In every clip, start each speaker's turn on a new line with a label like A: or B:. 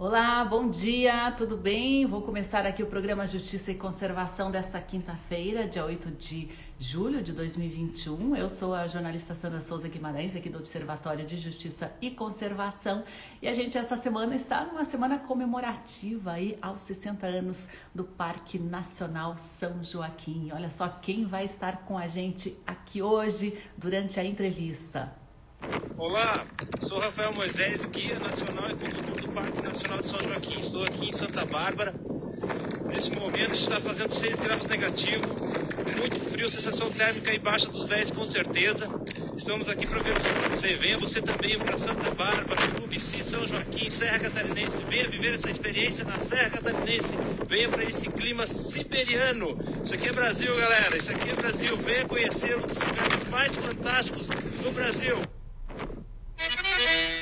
A: Olá, bom dia, tudo bem? Vou começar aqui o programa Justiça e Conservação desta quinta-feira, dia 8 de julho de 2021. Eu sou a jornalista Sandra Souza Guimarães, aqui do Observatório de Justiça e Conservação. E a gente, esta semana, está numa semana comemorativa aí aos 60 anos do Parque Nacional São Joaquim. Olha só quem vai estar com a gente aqui hoje durante a entrevista.
B: Olá, sou Rafael Moisés, guia nacional e condutor do Parque Nacional de São Joaquim. Estou aqui em Santa Bárbara. Nesse momento está fazendo 6 graus negativo, muito frio, sensação térmica embaixo dos 10 com certeza. Estamos aqui para ver o. Venha você também para Santa Bárbara, Ubici, São Joaquim, Serra Catarinense. Venha viver essa experiência na Serra Catarinense. Venha para esse clima siberiano. Isso aqui é Brasil, galera. Isso aqui é Brasil. Venha conhecer um dos lugares mais fantásticos do Brasil. Thank you.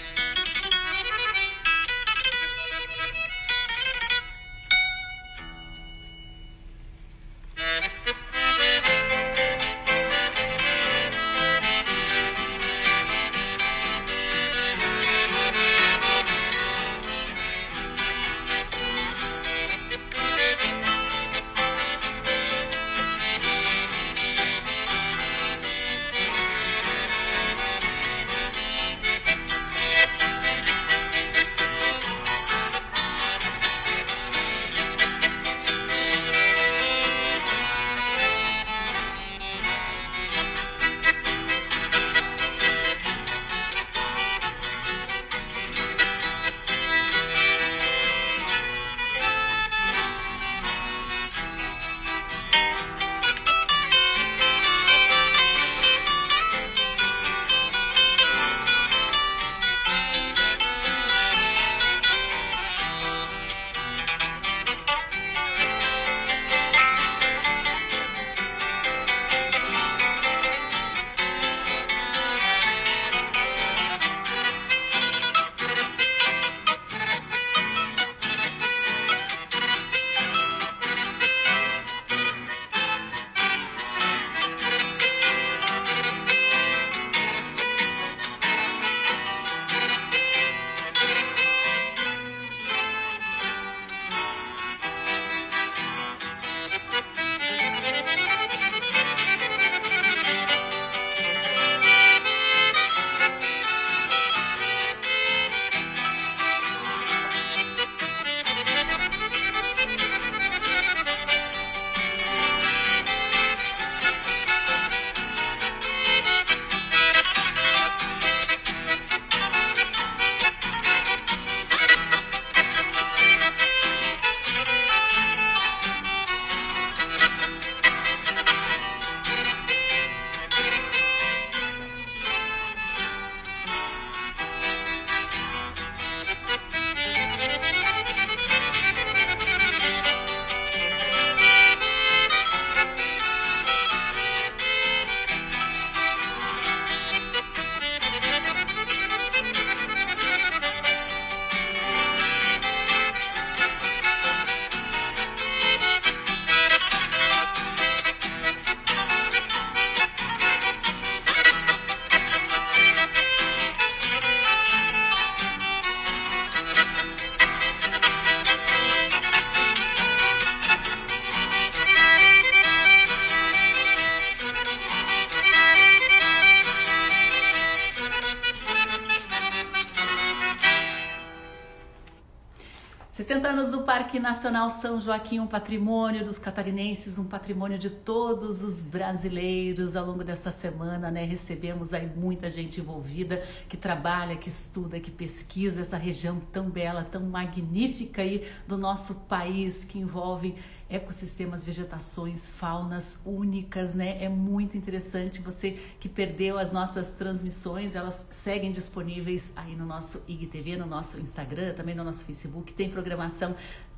A: Parque Nacional São Joaquim, um patrimônio dos catarinenses, um patrimônio de todos os brasileiros. Ao longo dessa semana, né, recebemos aí muita gente envolvida que trabalha, que estuda, que pesquisa essa região tão bela, tão magnífica aí do nosso país, que envolve ecossistemas, vegetações, faunas únicas, né? É muito interessante. Você que perdeu as nossas transmissões, elas seguem disponíveis aí no nosso IGTV, no nosso Instagram, também no nosso Facebook. Tem programação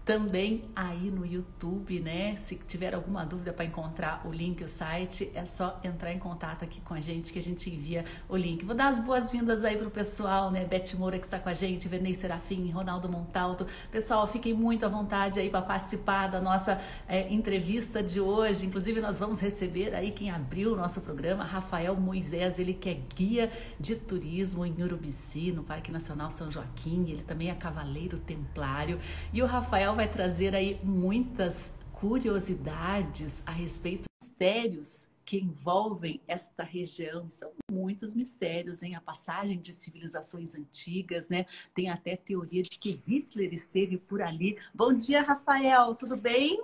A: também aí no YouTube, né? Se tiver alguma dúvida para encontrar o link, o site, é só entrar em contato aqui com a gente que a gente envia o link. Vou dar as boas-vindas aí pro pessoal, né? Beth Moura que está com a gente, Venei Serafim, Ronaldo Montalto. Pessoal, fiquem muito à vontade aí para participar da nossa é, entrevista de hoje. Inclusive, nós vamos receber aí quem abriu o nosso programa, Rafael Moisés, ele que é guia de turismo em Urubici, no Parque Nacional São Joaquim. Ele também é cavaleiro templário. E o Rafael vai trazer aí muitas curiosidades a respeito dos mistérios que envolvem esta região. São muitos mistérios, em A passagem de civilizações antigas, né? Tem até teoria de que Hitler esteve por ali. Bom dia, Rafael, tudo bem?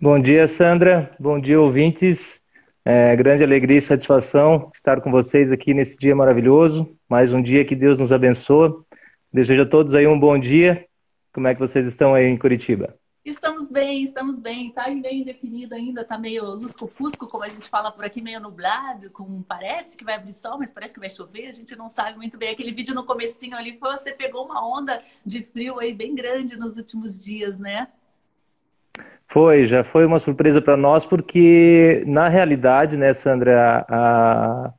C: Bom dia, Sandra. Bom dia, ouvintes. É, grande alegria e satisfação estar com vocês aqui nesse dia maravilhoso. Mais um dia que Deus nos abençoa. Desejo a todos aí um bom dia como é que vocês estão aí em Curitiba?
A: Estamos bem, estamos bem. Tá meio indefinido ainda, tá meio lusco-fusco, como a gente fala por aqui, meio nublado, com parece que vai abrir sol, mas parece que vai chover, a gente não sabe muito bem. Aquele vídeo no comecinho ali, você pegou uma onda de frio aí bem grande nos últimos dias, né?
C: Foi, já foi uma surpresa para nós, porque na realidade, né, Sandra, a,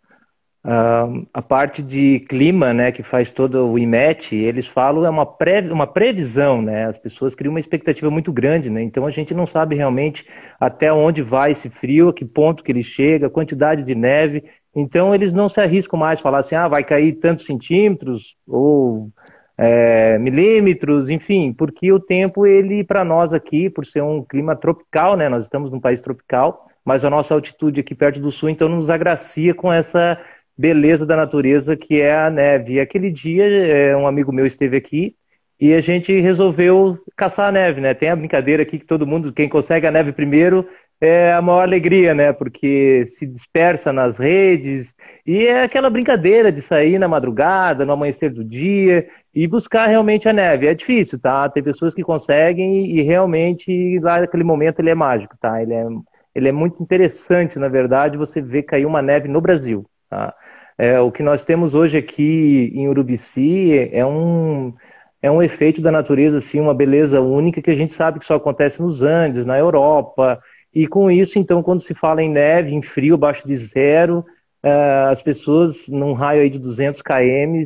C: Uh, a parte de clima, né, que faz todo o IMET, eles falam é uma, pré, uma previsão, né, as pessoas criam uma expectativa muito grande, né, então a gente não sabe realmente até onde vai esse frio, a que ponto que ele chega, quantidade de neve, então eles não se arriscam mais a falar assim, ah, vai cair tantos centímetros ou é, milímetros, enfim, porque o tempo, ele, para nós aqui, por ser um clima tropical, né, nós estamos num país tropical, mas a nossa altitude aqui perto do sul, então nos agracia com essa beleza da natureza que é a neve. E aquele dia, é, um amigo meu esteve aqui e a gente resolveu caçar a neve, né? Tem a brincadeira aqui que todo mundo, quem consegue a neve primeiro, é a maior alegria, né? Porque se dispersa nas redes e é aquela brincadeira de sair na madrugada, no amanhecer do dia e buscar realmente a neve. É difícil, tá? Tem pessoas que conseguem e realmente lá naquele momento ele é mágico, tá? Ele é, ele é muito interessante, na verdade, você ver cair uma neve no Brasil, tá? É, o que nós temos hoje aqui em Urubici é um, é um efeito da natureza, assim, uma beleza única que a gente sabe que só acontece nos Andes, na Europa. E com isso, então, quando se fala em neve, em frio, abaixo de zero, uh, as pessoas, num raio aí de 200 km,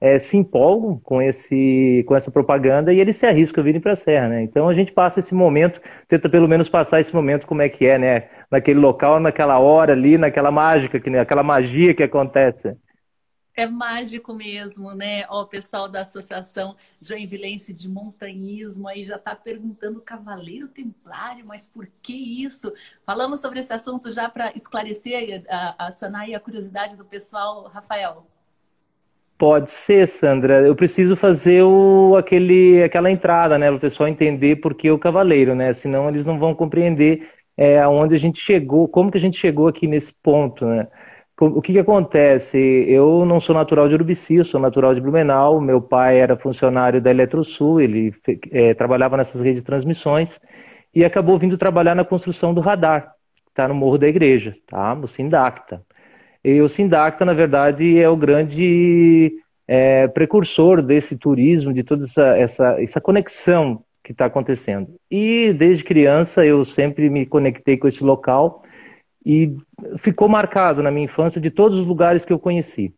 C: é, se empolgam com, esse, com essa propaganda e eles se arriscam a virem para a Serra, né? Então a gente passa esse momento, tenta pelo menos passar esse momento como é que é, né? Naquele local, naquela hora ali, naquela mágica, que, aquela magia que acontece.
A: É mágico mesmo, né? Ó, o pessoal da Associação Joinvilense de Montanhismo aí já está perguntando Cavaleiro Templário, mas por que isso? Falamos sobre esse assunto já para esclarecer, a, a sanar a curiosidade do pessoal, Rafael.
C: Pode ser, Sandra. Eu preciso fazer o, aquele, aquela entrada, né, para o pessoal entender por que o cavaleiro, né? Senão eles não vão compreender é, aonde a gente chegou, como que a gente chegou aqui nesse ponto, né? O que, que acontece? Eu não sou natural de Urubici, eu sou natural de Blumenau. Meu pai era funcionário da Eletrosul, ele é, trabalhava nessas redes de transmissões e acabou vindo trabalhar na construção do radar, que está no Morro da Igreja, tá? no Sindacta. E o Sindacta, na verdade, é o grande é, precursor desse turismo, de toda essa, essa, essa conexão que está acontecendo. E desde criança eu sempre me conectei com esse local e ficou marcado na minha infância de todos os lugares que eu conheci.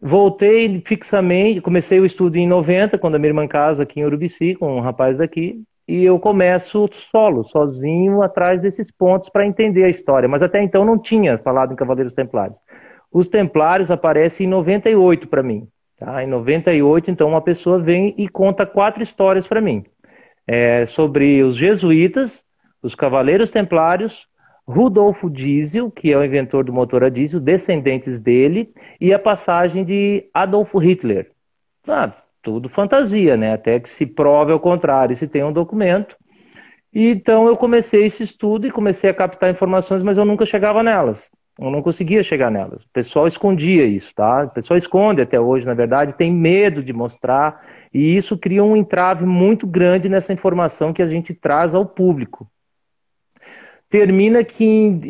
C: Voltei fixamente, comecei o estudo em 90, quando a minha irmã casa aqui em Urubici, com um rapaz daqui, e eu começo solo, sozinho, atrás desses pontos para entender a história. Mas até então não tinha falado em Cavaleiros Templários. Os Templários aparecem em 98 para mim. Tá? Em 98, então, uma pessoa vem e conta quatro histórias para mim. É, sobre os jesuítas, os Cavaleiros Templários, Rudolfo Diesel, que é o inventor do motor a diesel, descendentes dele, e a passagem de Adolf Hitler. Ah, tudo fantasia, né? Até que se prove ao contrário, se tem um documento. E então eu comecei esse estudo e comecei a captar informações, mas eu nunca chegava nelas. Eu não conseguia chegar nelas. O pessoal escondia isso, tá? O pessoal esconde até hoje, na verdade, tem medo de mostrar, e isso cria um entrave muito grande nessa informação que a gente traz ao público. Termina que em,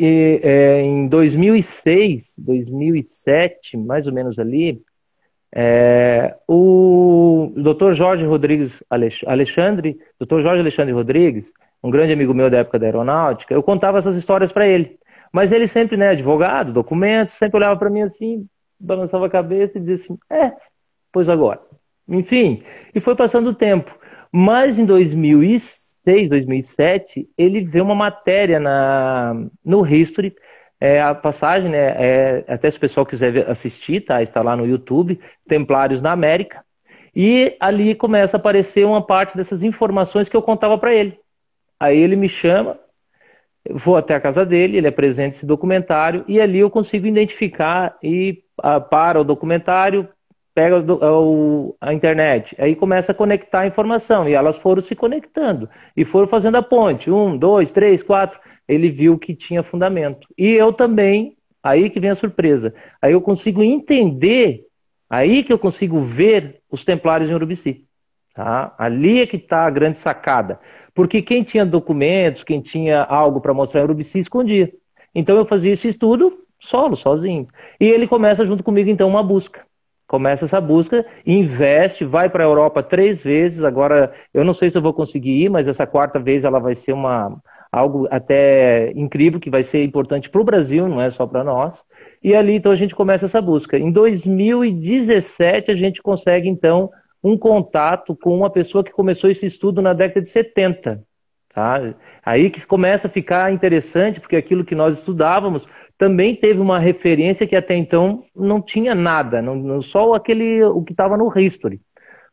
C: é, em 2006, 2007, mais ou menos ali, É, o Dr. Jorge Rodrigues Alexandre, Dr. Jorge Alexandre Rodrigues, um grande amigo meu da época da aeronáutica, eu contava essas histórias para ele. Mas ele sempre, né, advogado, documentos, sempre olhava para mim assim, balançava a cabeça e dizia assim: é, pois agora. Enfim, e foi passando o tempo. Mas em 2006, 2007, ele vê uma matéria na, no History é, a passagem, né, é, até se o pessoal quiser assistir, tá? Está lá no YouTube, Templários na América. E ali começa a aparecer uma parte dessas informações que eu contava para ele. Aí ele me chama, vou até a casa dele, ele apresenta esse documentário e ali eu consigo identificar e ah, para o documentário, pega o, a internet, aí começa a conectar a informação e elas foram se conectando e foram fazendo a ponte, um, dois, três, quatro ele viu que tinha fundamento. E eu também, aí que vem a surpresa. Aí eu consigo entender, aí que eu consigo ver os templários em Urubici. Tá? Ali é que está a grande sacada. Porque quem tinha documentos, quem tinha algo para mostrar em Urubici, escondia. Então eu fazia esse estudo solo, sozinho. E ele começa junto comigo, então, uma busca. Começa essa busca, investe, vai para a Europa três vezes. Agora, eu não sei se eu vou conseguir ir, mas essa quarta vez ela vai ser uma, algo até incrível que vai ser importante para o Brasil, não é só para nós. E ali então a gente começa essa busca. Em 2017 a gente consegue então um contato com uma pessoa que começou esse estudo na década de 70. Tá? Aí que começa a ficar interessante, porque aquilo que nós estudávamos também teve uma referência que até então não tinha nada, não, só aquele o que estava no history.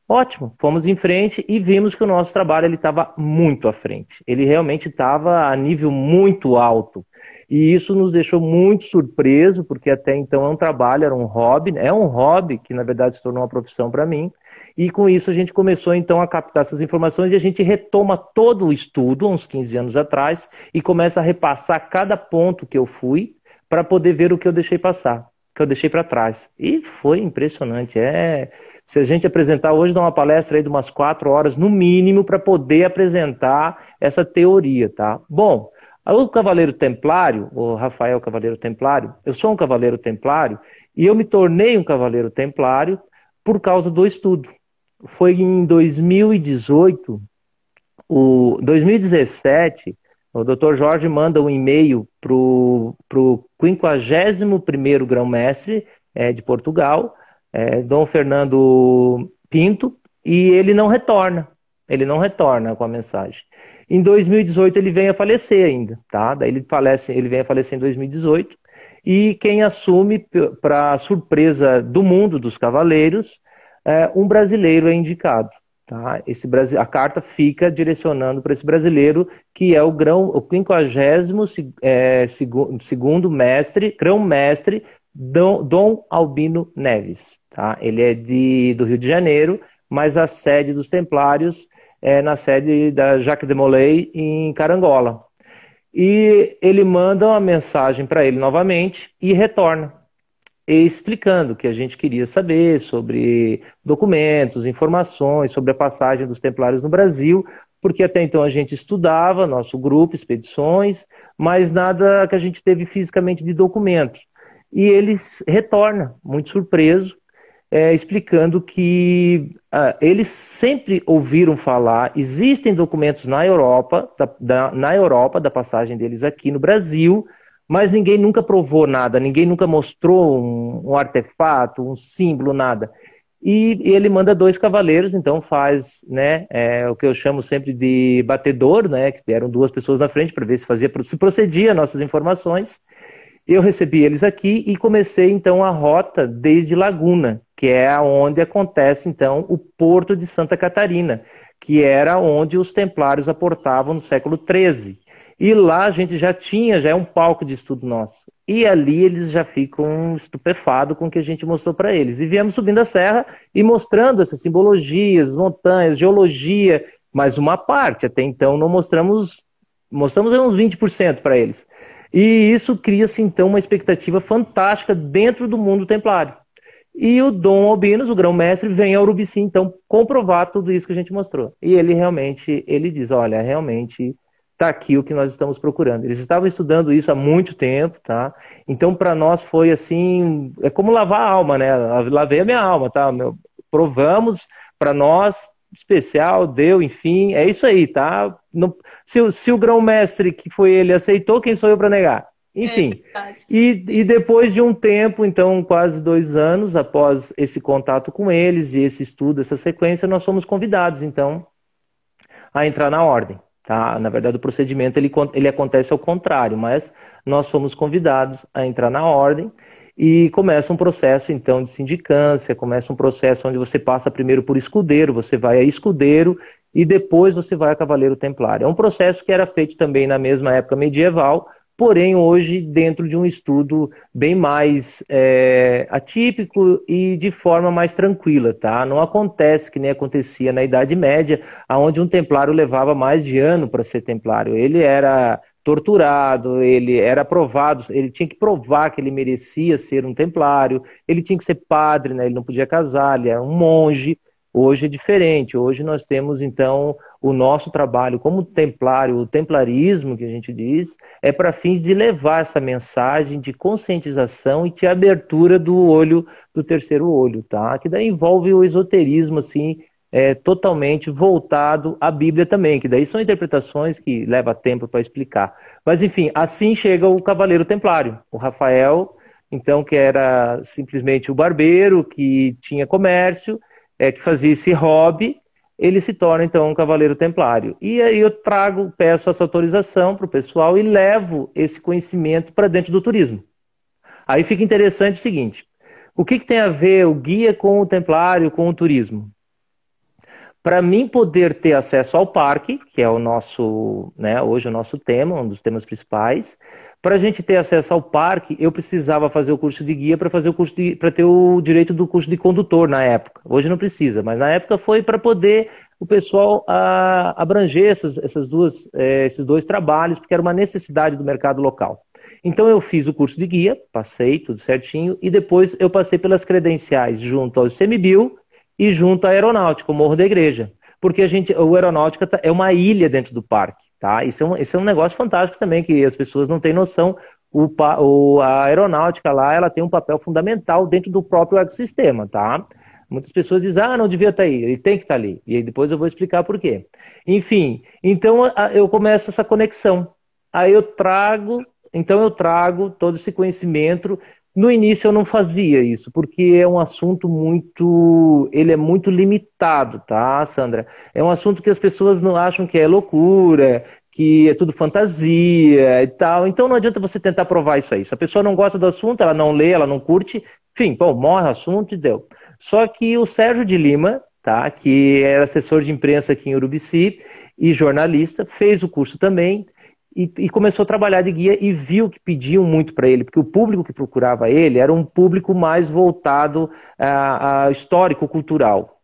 C: Ótimo, fomos em frente e vimos que o nosso trabalho estava muito à frente. Ele realmente estava a nível muito alto. E isso nos deixou muito surpreso, porque até então é um trabalho, era um hobby, é um hobby que na verdade se tornou uma profissão para mim. E com isso a gente começou então a captar essas informações e a gente retoma todo o estudo, uns 15 anos atrás, e começa a repassar cada ponto que eu fui para poder ver o que eu deixei passar, que eu deixei para trás. E foi impressionante. É se a gente apresentar hoje, dá uma palestra aí de umas quatro horas, no mínimo, para poder apresentar essa teoria, tá? Bom, o Cavaleiro Templário, o Rafael Cavaleiro Templário, eu sou um Cavaleiro Templário e eu me tornei um Cavaleiro Templário por causa do estudo. Foi em 2018, o 2017, o Dr. Jorge manda um e-mail para o 51º Grão-Mestre é, de Portugal, é, Dom Fernando Pinto, e ele não retorna. Ele não retorna com a mensagem. Em 2018 ele vem a falecer ainda, tá? Daí ele falece, ele vem a falecer em 2018. E quem assume, para surpresa do mundo dos cavaleiros, é, um brasileiro é indicado. Tá? Esse, a carta fica direcionando para esse brasileiro, que é o grão, o 50 é, segundo mestre, grão-mestre Dom, Dom Albino Neves. Tá? Ele é de, do Rio de Janeiro, mas a sede dos Templários é na sede da Jacques de Molay, em Carangola. E ele manda uma mensagem para ele novamente e retorna, explicando que a gente queria saber sobre documentos, informações sobre a passagem dos Templários no Brasil, porque até então a gente estudava, nosso grupo, expedições, mas nada que a gente teve fisicamente de documentos. E ele retorna, muito surpreso, é, explicando que ah, eles sempre ouviram falar, existem documentos na Europa, da, da, na Europa, da passagem deles aqui no Brasil, mas ninguém nunca provou nada, ninguém nunca mostrou um, um artefato, um símbolo, nada. E, e, ele manda dois cavaleiros, então faz né, é, o que eu chamo sempre de batedor, né, que eram duas pessoas na frente para ver se fazia se procedia nossas informações. Eu recebi eles aqui e comecei então a rota desde Laguna, que é onde acontece então o Porto de Santa Catarina, que era onde os templários aportavam no século XIII. E lá a gente já tinha, já é um palco de estudo nosso. E ali eles já ficam estupefados com o que a gente mostrou para eles. E viemos subindo a serra e mostrando essas simbologias, montanhas, geologia, mas uma parte. Até então não mostramos, mostramos uns 20% para eles. E isso cria-se, então, uma expectativa fantástica dentro do mundo templário. E o Dom Albinos, o grão-mestre, vem a Urubici, então, comprovar tudo isso que a gente mostrou. E ele realmente, ele diz, olha, realmente está aqui o que nós estamos procurando. Eles estavam estudando isso há muito tempo, tá? Então, para nós foi assim, é como lavar a alma, né? Lavei a minha alma, tá? Meu, provamos, para nós, especial, deu, enfim, é isso aí, tá? No, se, se o grão-mestre, que foi ele, aceitou, quem sou eu para negar? Enfim, é e, e depois de um tempo, então quase dois anos após esse contato com eles e esse estudo, essa sequência, nós fomos convidados, então, a entrar na ordem. Tá? Na verdade, o procedimento ele, ele acontece ao contrário, mas nós fomos convidados a entrar na ordem e começa um processo então de sindicância, começa um processo onde você passa primeiro por escudeiro, você vai a escudeiro e depois você vai a cavaleiro templário. É um processo que era feito também na mesma época medieval, porém hoje dentro de um estudo bem mais é, atípico e de forma mais tranquila, tá? Não acontece que nem acontecia na Idade Média, aonde um templário levava mais de ano para ser templário. Ele era torturado, ele era provado, ele tinha que provar que ele merecia ser um templário, ele tinha que ser padre, né? Ele não podia casar, ele era um monge. Hoje é diferente. Hoje nós temos, então, o nosso trabalho como templário, o templarismo, que a gente diz, é para fins de levar essa mensagem de conscientização e de abertura do olho, do terceiro olho, tá? Que daí envolve o esoterismo, assim, é, totalmente voltado à Bíblia também, que daí são interpretações que leva tempo para explicar. Mas, enfim, assim chega o Cavaleiro Templário, o Rafael, então, que era simplesmente o barbeiro, que tinha comércio, é, que fazia esse hobby, ele se torna então um cavaleiro templário. E aí eu trago, peço essa autorização para o pessoal e levo esse conhecimento para dentro do turismo. Aí fica interessante o seguinte: o que, que tem a ver o guia com o templário, com o turismo? Para mim poder ter acesso ao parque, que é o nosso, né, hoje o nosso tema, um dos temas principais, para a gente ter acesso ao parque, eu precisava fazer o curso de guia para fazer o curso para ter o direito do curso de condutor na época. Hoje não precisa, mas na época foi para poder o pessoal a, ah, abranger essas, essas duas, é, esses dois trabalhos, porque era uma necessidade do mercado local. Então eu fiz o curso de guia, passei tudo certinho, e depois eu passei pelas credenciais junto ao CMBio e junto à Aeronáutica, o Morro da Igreja porque a gente, o Aeronáutica tá, é uma ilha dentro do parque, tá? Isso é, um, isso é um negócio fantástico também, que as pessoas não têm noção. O, o, a aeronáutica lá, ela tem um papel fundamental dentro do próprio ecossistema, tá? Muitas pessoas dizem, ah, não devia estar tá aí, ele tem que estar tá ali. E aí depois eu vou explicar por quê. Enfim, então eu começo essa conexão. Aí eu trago, então eu trago todo esse conhecimento no início eu não fazia isso, porque é um assunto muito. Ele é muito limitado, tá, Sandra? É um assunto que as pessoas não acham que é loucura, que é tudo fantasia e tal. Então não adianta você tentar provar isso aí. Se a pessoa não gosta do assunto, ela não lê, ela não curte, enfim, bom, morre o assunto e deu. Só que o Sérgio de Lima, tá, que era assessor de imprensa aqui em Urubici e jornalista, fez o curso também e, e, começou a trabalhar de guia e viu que pediam muito para ele, porque o público que procurava ele era um público mais voltado a, a histórico-cultural.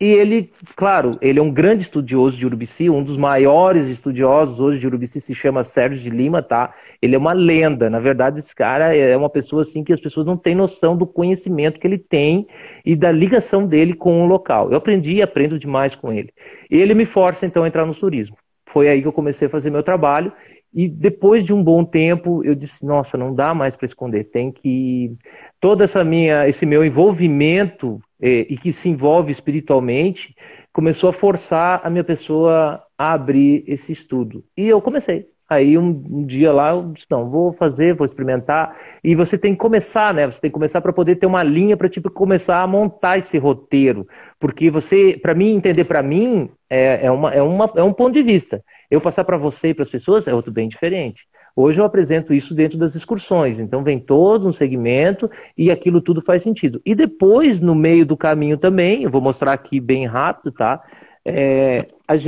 C: E ele, claro, ele é um grande estudioso de Urubici, um dos maiores estudiosos hoje de Urubici se chama Sérgio de Lima, tá? Ele é uma lenda, na verdade esse cara é uma pessoa assim que as pessoas não têm noção do conhecimento que ele tem e da ligação dele com o local. Eu aprendi e aprendo demais com ele. Ele me força então a entrar no turismo foi aí que eu comecei a fazer meu trabalho. E depois de um bom tempo, eu disse: nossa, não dá mais para esconder, tem que. Toda essa minha, esse meu envolvimento, eh, e que se envolve espiritualmente, começou a forçar a minha pessoa a abrir esse estudo. E eu comecei. Aí um, um, dia lá eu disse, não, vou fazer, vou experimentar. E você tem que começar, né? Você tem que começar para poder ter uma linha para tipo começar a montar esse roteiro, porque você, para mim entender para mim é, é, uma, é, uma, é um ponto de vista. Eu passar para você e para as pessoas é outro bem diferente. Hoje eu apresento isso dentro das excursões, então vem todo um segmento e aquilo tudo faz sentido. E depois, no meio do caminho também, eu vou mostrar aqui bem rápido, tá? É,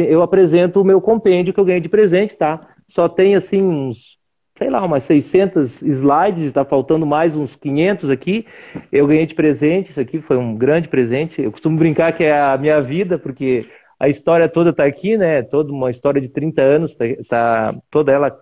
C: eu apresento o meu compêndio que eu ganhei de presente, tá? Só tem assim uns, sei lá, umas 600 slides, está faltando mais uns 500 aqui. Eu ganhei de presente, isso aqui foi um grande presente. Eu costumo brincar que é a minha vida, porque a história toda está aqui, né? Toda uma história de 30 anos, está tá toda ela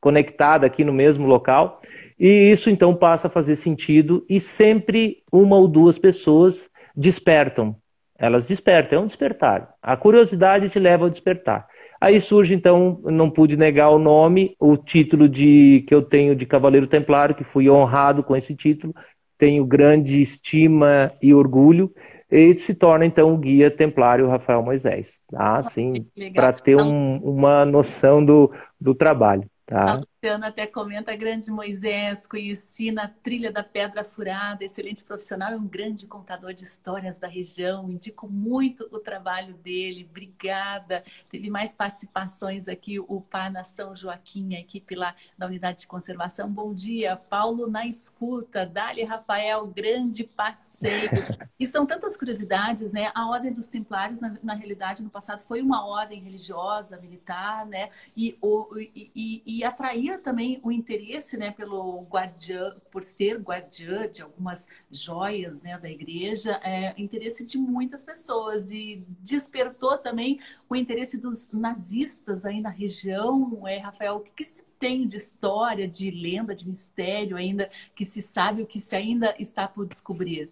C: conectada aqui no mesmo local. E isso então passa a fazer sentido e sempre uma ou duas pessoas despertam. Elas despertam, é um despertar. A curiosidade te leva ao despertar. Aí surge, então, não pude negar o nome, o título de que eu tenho de Cavaleiro Templário, que fui honrado com esse título, tenho grande estima e orgulho, e se torna, então, o guia templário Rafael Moisés, tá? Assim, para ter um, uma noção do, do trabalho. Tá.
A: A Luciana até comenta, grande Moisés, conheci na trilha da Pedra Furada, excelente profissional e um grande contador de histórias da região. Indico muito o trabalho dele, obrigada. Teve mais participações aqui, o Par Nação Joaquim, a equipe lá da Unidade de Conservação. Bom dia, Paulo na escuta, Dali Rafael, grande parceiro. E são tantas curiosidades, né? A Ordem dos Templários, na, na realidade, no passado foi uma ordem religiosa, militar, né? E, o, e, e e atraía também o interesse né, pelo guardiã, por ser guardiã de algumas joias né, da igreja, é, interesse de muitas pessoas e despertou também o interesse dos nazistas aí na região. É, Rafael, o que, que se tem de história, de lenda, de mistério ainda que se sabe, o que se ainda está por descobrir?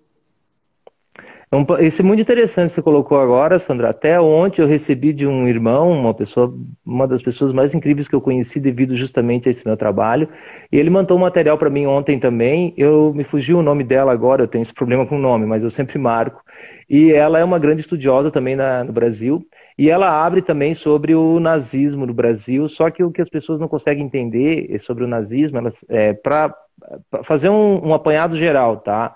C: Isso é muito interessante que você colocou agora, Sandra. Até ontem eu recebi de um irmão, uma pessoa, uma das pessoas mais incríveis que eu conheci devido justamente a esse meu trabalho. E ele mandou um material para mim ontem também. Eu me fugiu o nome dela agora, eu tenho esse problema com o nome, mas eu sempre marco. E ela é uma grande estudiosa também na, no Brasil. E ela abre também sobre o nazismo no Brasil. Só que o que as pessoas não conseguem entender sobre o nazismo, elas, é, para fazer um, um apanhado geral, tá?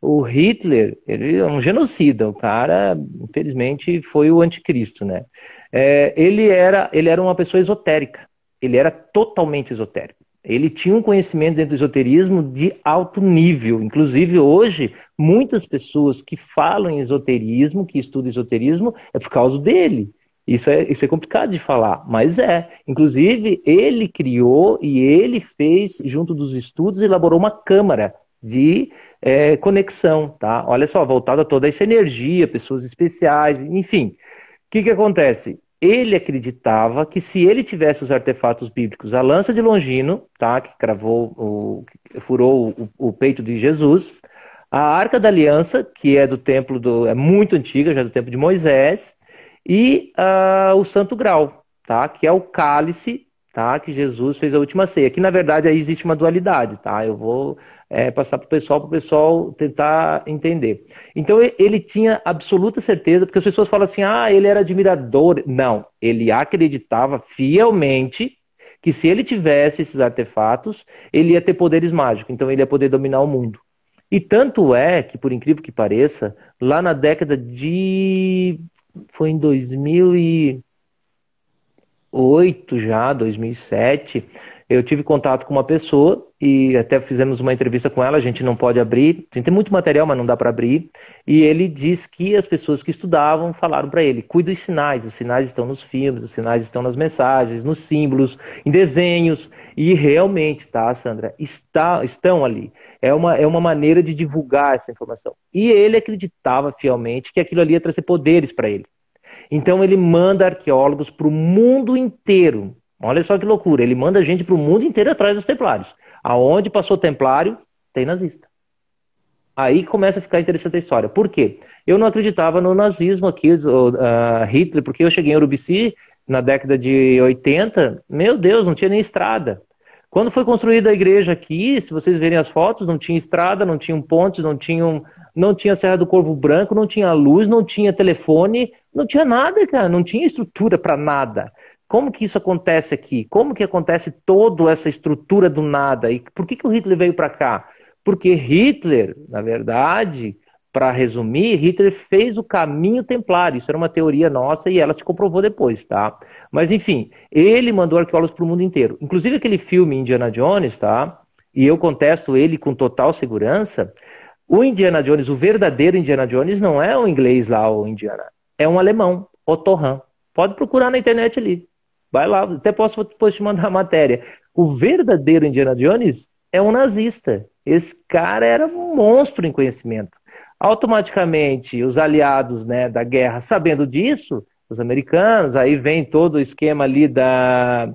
C: O Hitler, ele é um genocida, o cara, infelizmente, foi o anticristo, né? É, ele, era, ele era uma pessoa esotérica, ele era totalmente esotérico. Ele tinha um conhecimento dentro do esoterismo de alto nível. Inclusive, hoje, muitas pessoas que falam em esoterismo, que estudam esoterismo, é por causa dele. Isso é, isso é complicado de falar, mas é. Inclusive, ele criou e ele fez, junto dos estudos, elaborou uma câmara de é, conexão, tá? Olha só, voltada a toda essa energia, pessoas especiais, enfim. O que, que acontece? Ele acreditava que se ele tivesse os artefatos bíblicos, a lança de Longino, tá? Que cravou, o, que furou o, o peito de Jesus, a Arca da Aliança, que é do templo do, é muito antiga, já é do tempo de Moisés, e uh, o Santo Grau, tá? Que é o cálice, tá? Que Jesus fez a última ceia. Que na verdade aí existe uma dualidade, tá? Eu vou é, passar para o pessoal, para o pessoal tentar entender. Então ele tinha absoluta certeza, porque as pessoas falam assim, ah, ele era admirador. Não, ele acreditava fielmente que se ele tivesse esses artefatos, ele ia ter poderes mágicos, então ele ia poder dominar o mundo. E tanto é que, por incrível que pareça, lá na década de. Foi em 2008 já, 2007 eu tive contato com uma pessoa e até fizemos uma entrevista com ela, a gente não pode abrir, tem muito material, mas não dá para abrir. E ele diz que as pessoas que estudavam falaram para ele: cuide dos sinais, os sinais estão nos filmes, os sinais estão nas mensagens, nos símbolos, em desenhos. E realmente, tá, Sandra, está, estão ali. É uma, é uma maneira de divulgar essa informação. E ele acreditava fielmente que aquilo ali ia trazer poderes para ele. Então ele manda arqueólogos para o mundo inteiro Olha só que loucura. Ele manda gente para o mundo inteiro atrás dos templários. Aonde passou templário, tem nazista. Aí começa a ficar interessante a história. Por quê? Eu não acreditava no nazismo aqui, o, uh, Hitler, porque eu cheguei em Urubici na década de 80. Meu Deus, não tinha nem estrada. Quando foi construída a igreja aqui, se vocês verem as fotos, não tinha estrada, não tinha pontes, não tinha, não tinha Serra do Corvo Branco, não tinha luz, não tinha telefone, não tinha nada, cara, não tinha estrutura para nada. Como que isso acontece aqui? Como que acontece toda essa estrutura do nada? E por que, que o Hitler veio para cá? Porque Hitler, na verdade, para resumir, Hitler fez o caminho templário. Isso era uma teoria nossa e ela se comprovou depois, tá? Mas enfim, ele mandou arqueólogos para o mundo inteiro. Inclusive aquele filme Indiana Jones, tá? E eu contesto ele com total segurança. O Indiana Jones, o verdadeiro Indiana Jones, não é o inglês lá, o Indiana. É um alemão, Otto Hahn. Pode procurar na internet ali. Vai lá, até posso depois te mandar a matéria. O verdadeiro Indiana Jones é um nazista. Esse cara era um monstro em conhecimento. Automaticamente, os aliados né, da guerra, sabendo disso, os americanos, aí vem todo o esquema ali da,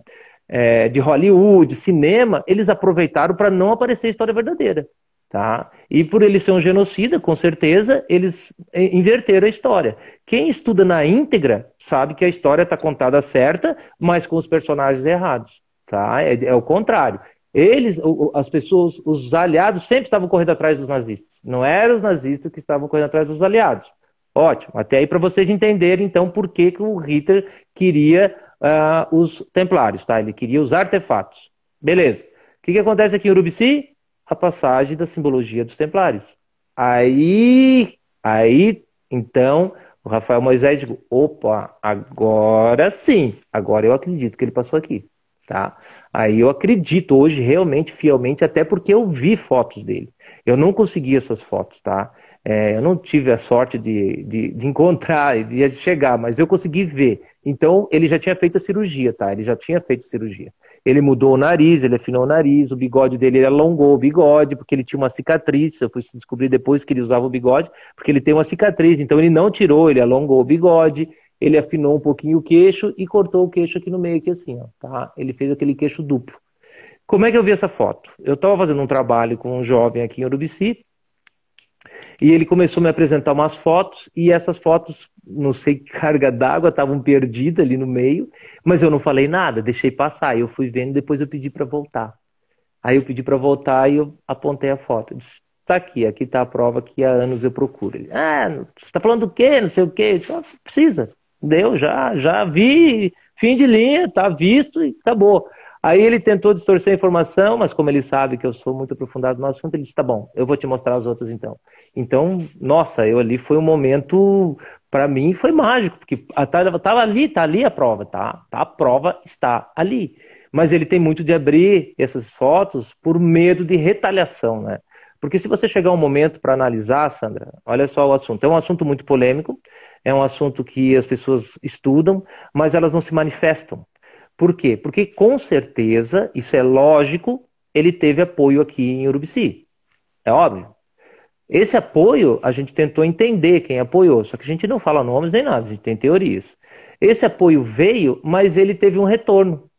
C: é, de Hollywood, cinema, eles aproveitaram para não aparecer a história verdadeira. Tá? E por ele ser um genocida, com certeza, eles inverteram a história. Quem estuda na íntegra sabe que a história está contada certa, mas com os personagens errados. Tá? É, é o contrário. Eles, as pessoas, os aliados sempre estavam correndo atrás dos nazistas. Não eram os nazistas que estavam correndo atrás dos aliados. Ótimo. Até aí para vocês entenderem, então, por que, que o Hitler queria uh, os templários, tá? Ele queria os artefatos. Beleza. O que, que acontece aqui em Urubici? A passagem da simbologia dos templários. Aí, aí, então, o Rafael Moisés digo, opa, agora sim, agora eu acredito que ele passou aqui, tá? Aí eu acredito hoje realmente, fielmente, até porque eu vi fotos dele. Eu não consegui essas fotos, tá? É, eu não tive a sorte de, de, de encontrar, de chegar, mas eu consegui ver. Então, ele já tinha feito a cirurgia, tá? Ele já tinha feito cirurgia. Ele mudou o nariz, ele afinou o nariz, o bigode dele ele alongou o bigode, porque ele tinha uma cicatriz. Eu fui descobrir depois que ele usava o bigode, porque ele tem uma cicatriz. Então ele não tirou, ele alongou o bigode, ele afinou um pouquinho o queixo e cortou o queixo aqui no meio, aqui assim, ó, tá? Ele fez aquele queixo duplo. Como é que eu vi essa foto? Eu estava fazendo um trabalho com um jovem aqui em Urubici, e ele começou a me apresentar umas fotos, e essas fotos, não sei que carga d'água, estavam perdidas ali no meio, mas eu não falei nada, deixei passar. Eu fui vendo, depois eu pedi para voltar. Aí eu pedi para voltar e eu apontei a foto. Eu disse, tá aqui, aqui tá a prova que há anos eu procuro. Ele, ah, você tá falando do quê? Não sei o quê. Eu disse, ah, precisa. Deu, já, já vi, fim de linha, tá visto e acabou. Aí ele tentou distorcer a informação, mas como ele sabe que eu sou muito aprofundado no assunto, ele disse: tá bom, eu vou te mostrar as outras então. Então, nossa, eu ali foi um momento, para mim, foi mágico, porque estava ali, tá ali a prova, tá? tá? A prova está ali. Mas ele tem muito de abrir essas fotos por medo de retaliação, né? Porque se você chegar um momento para analisar, Sandra, olha só o assunto. É um assunto muito polêmico, é um assunto que as pessoas estudam, mas elas não se manifestam. Por quê? Porque com certeza, isso é lógico, ele teve apoio aqui em Urubici. É óbvio. Esse apoio, a gente tentou entender quem apoiou, só que a gente não fala nomes nem nada, a gente tem teorias. Esse apoio veio, mas ele teve um retorno.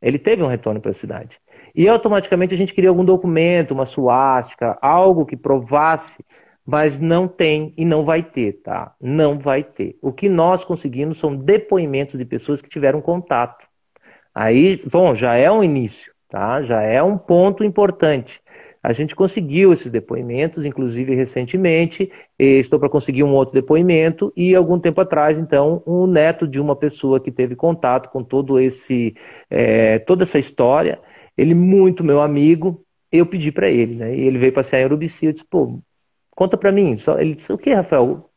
C: Ele teve um retorno para a cidade. E automaticamente a gente queria algum documento, uma suástica, algo que provasse, mas não tem e não vai ter, tá? Não vai ter. O que nós conseguimos são depoimentos de pessoas que tiveram contato. Aí, bom, já é um início, tá? Já é um ponto importante. A gente conseguiu esses depoimentos, inclusive recentemente, estou para conseguir um outro depoimento, e algum tempo atrás, então, um neto de uma pessoa que teve contato com todo esse, é, toda essa história, ele muito meu amigo, eu pedi para ele, né? E ele veio passear em Urubici, eu disse, pô, conta para mim. Ele disse, o que, Rafael?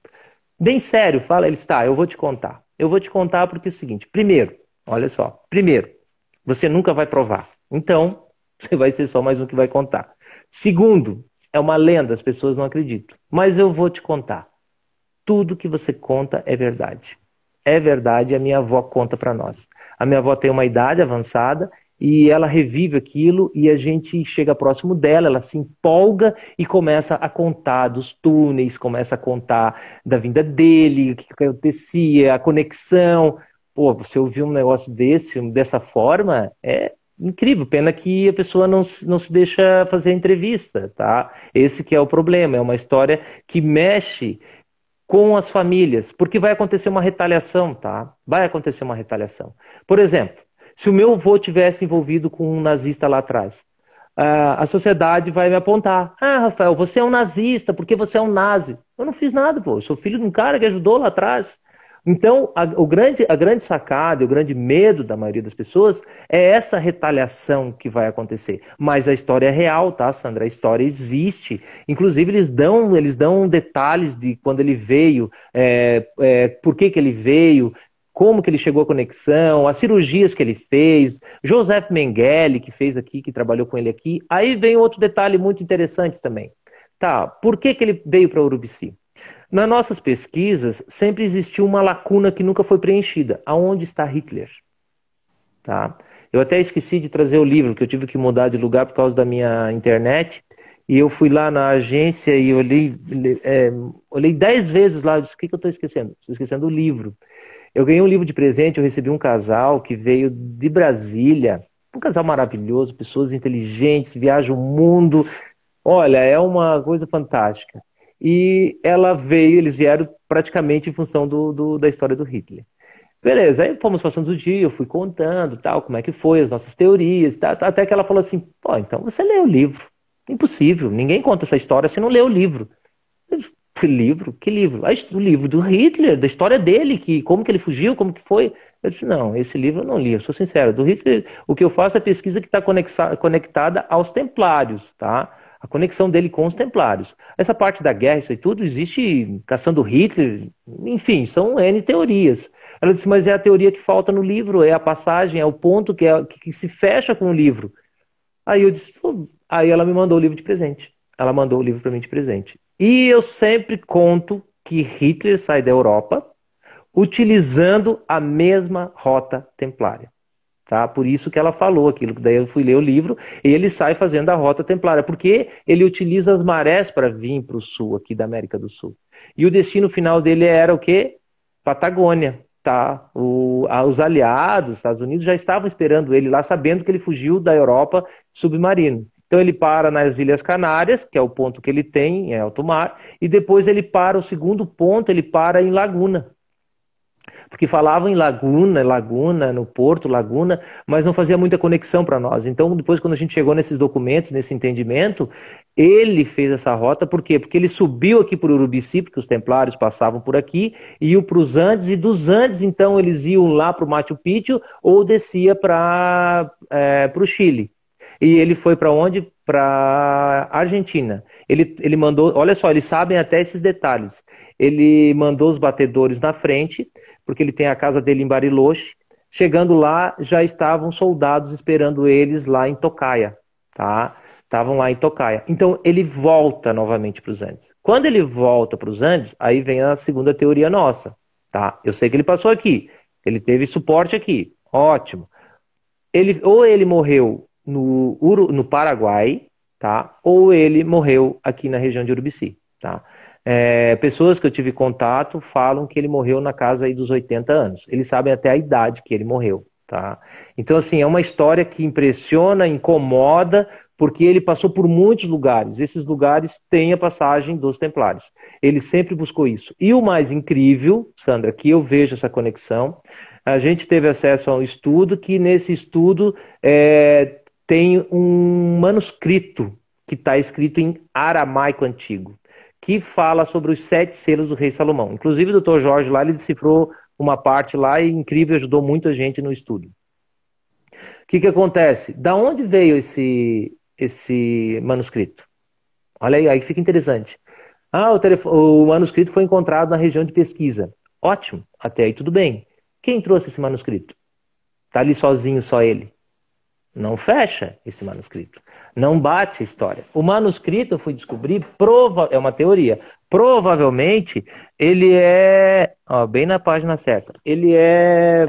C: Bem sério, fala. Ele está, eu vou te contar. Eu vou te contar porque é o seguinte, primeiro, Olha só. Primeiro, você nunca vai provar. Então, você vai ser só mais um que vai contar. Segundo, é uma lenda, as pessoas não acreditam. Mas eu vou te contar. Tudo que você conta é verdade. É verdade, a minha avó conta para nós. A minha avó tem uma idade avançada e ela revive aquilo e a gente chega próximo dela, ela se empolga e começa a contar dos túneis, começa a contar da vinda dele, o que acontecia, a conexão. Pô, você ouvir um negócio desse, dessa forma, é incrível. Pena que a pessoa não, não se deixa fazer a entrevista, tá? Esse que é o problema. É uma história que mexe com as famílias, porque vai acontecer uma retaliação, tá? Vai acontecer uma retaliação. Por exemplo, se o meu avô tivesse envolvido com um nazista lá atrás, a sociedade vai me apontar. Ah, Rafael, você é um nazista, porque você é um nazi. Eu não fiz nada, pô. Eu sou filho de um cara que ajudou lá atrás. Então, a, o grande, a grande sacada, o grande medo da maioria das pessoas é essa retaliação que vai acontecer. Mas a história é real, tá, Sandra? A história existe. Inclusive, eles dão, eles dão detalhes de quando ele veio, é, é, por que, que ele veio, como que ele chegou à conexão, as cirurgias que ele fez, Joseph Mengele, que fez aqui, que trabalhou com ele aqui. Aí vem outro detalhe muito interessante também. Tá, por que, que ele veio para Urubici? Nas nossas pesquisas, sempre existiu uma lacuna que nunca foi preenchida. Aonde está Hitler? Tá? Eu até esqueci de trazer o livro, que eu tive que mudar de lugar por causa da minha internet. E eu fui lá na agência e olhei, é, olhei dez vezes lá. Disse, o que, que eu estou esquecendo? Estou esquecendo o livro. Eu ganhei um livro de presente, eu recebi um casal que veio de Brasília. Um casal maravilhoso, pessoas inteligentes, viajam o mundo, Olha, é uma coisa fantástica. E ela veio, eles vieram praticamente em função do, do da história do Hitler. Beleza, aí fomos passando o dia, eu fui contando, tal, como é que foi, as nossas teorias, tal, até que ela falou assim, pô, então você lê o livro. Impossível, ninguém conta essa história se não lê o livro. Que livro? Que livro? O livro do Hitler, da história dele, que como que ele fugiu, como que foi. Eu disse, não, esse livro eu não li, eu sou sincero. Do Hitler, o que eu faço é pesquisa que está conectada aos templários, tá? A conexão dele com os templários. Essa parte da guerra, isso aí tudo, existe caçando Hitler, enfim, são N teorias. Ela disse, mas é a teoria que falta no livro, é a passagem, é o ponto que, é, que se fecha com o livro. Aí eu disse, aí ela me mandou o livro de presente. Ela mandou o livro para mim de presente. E eu sempre conto que Hitler sai da Europa utilizando a mesma rota templária. Tá? Por isso que ela falou aquilo. Daí eu fui ler o livro e ele sai fazendo a rota templária, porque ele utiliza as marés para vir para o sul, aqui da América do Sul. E o destino final dele era o quê? Patagônia tá? O, os aliados, Estados Unidos, já estavam esperando ele lá, sabendo que ele fugiu da Europa submarino. Então ele para nas Ilhas Canárias, que é o ponto que ele tem em alto mar, e depois ele para, o segundo ponto, ele para em Laguna, porque falavam em laguna, laguna, no porto, laguna, mas não fazia muita conexão para nós. Então, depois, quando a gente chegou nesses documentos, nesse entendimento, ele fez essa rota, por quê? Porque ele subiu aqui por Urubici, porque os templários passavam por aqui, e iam para os Andes, e dos Andes, então, eles iam lá para o Machu Picchu, ou descia para é, o Chile. E ele foi para onde? Para Argentina. Ele, ele mandou, olha só, eles sabem até esses detalhes. Ele mandou os batedores na frente, porque ele tem a casa dele em Bariloche. Chegando lá, já estavam soldados esperando eles lá em Tocaia, tá? Estavam lá em Tocaia. Então ele volta novamente para os Andes. Quando ele volta para os Andes, aí vem a segunda teoria nossa, tá? Eu sei que ele passou aqui, ele teve suporte aqui, ótimo. Ele ou ele morreu no, no Paraguai, tá? Ou ele morreu aqui na região de Urubici, tá? É, pessoas que eu tive contato falam que ele morreu na casa aí dos 80 anos. Eles sabem até a idade que ele morreu, tá? Então, assim, é uma história que impressiona, incomoda, porque ele passou por muitos lugares. Esses lugares têm a passagem dos templários. Ele sempre buscou isso. E o mais incrível, Sandra, que eu vejo essa conexão, a gente teve acesso a um estudo que nesse estudo é, tem um manuscrito que está escrito em aramaico antigo que fala sobre os sete selos do rei Salomão. Inclusive, o doutor Jorge lá, ele decifrou uma parte lá e incrível, ajudou muita gente no estudo. O que, que acontece? Da onde veio esse, esse manuscrito? Olha aí, aí fica interessante. Ah, o, o manuscrito foi encontrado na região de pesquisa. Ótimo, até aí tudo bem. Quem trouxe esse manuscrito? Está ali sozinho, só ele. Não fecha esse manuscrito. Não bate a história. O manuscrito, eu fui descobrir, prova... é uma teoria. Provavelmente, ele é. Ó, bem na página certa. Ele é.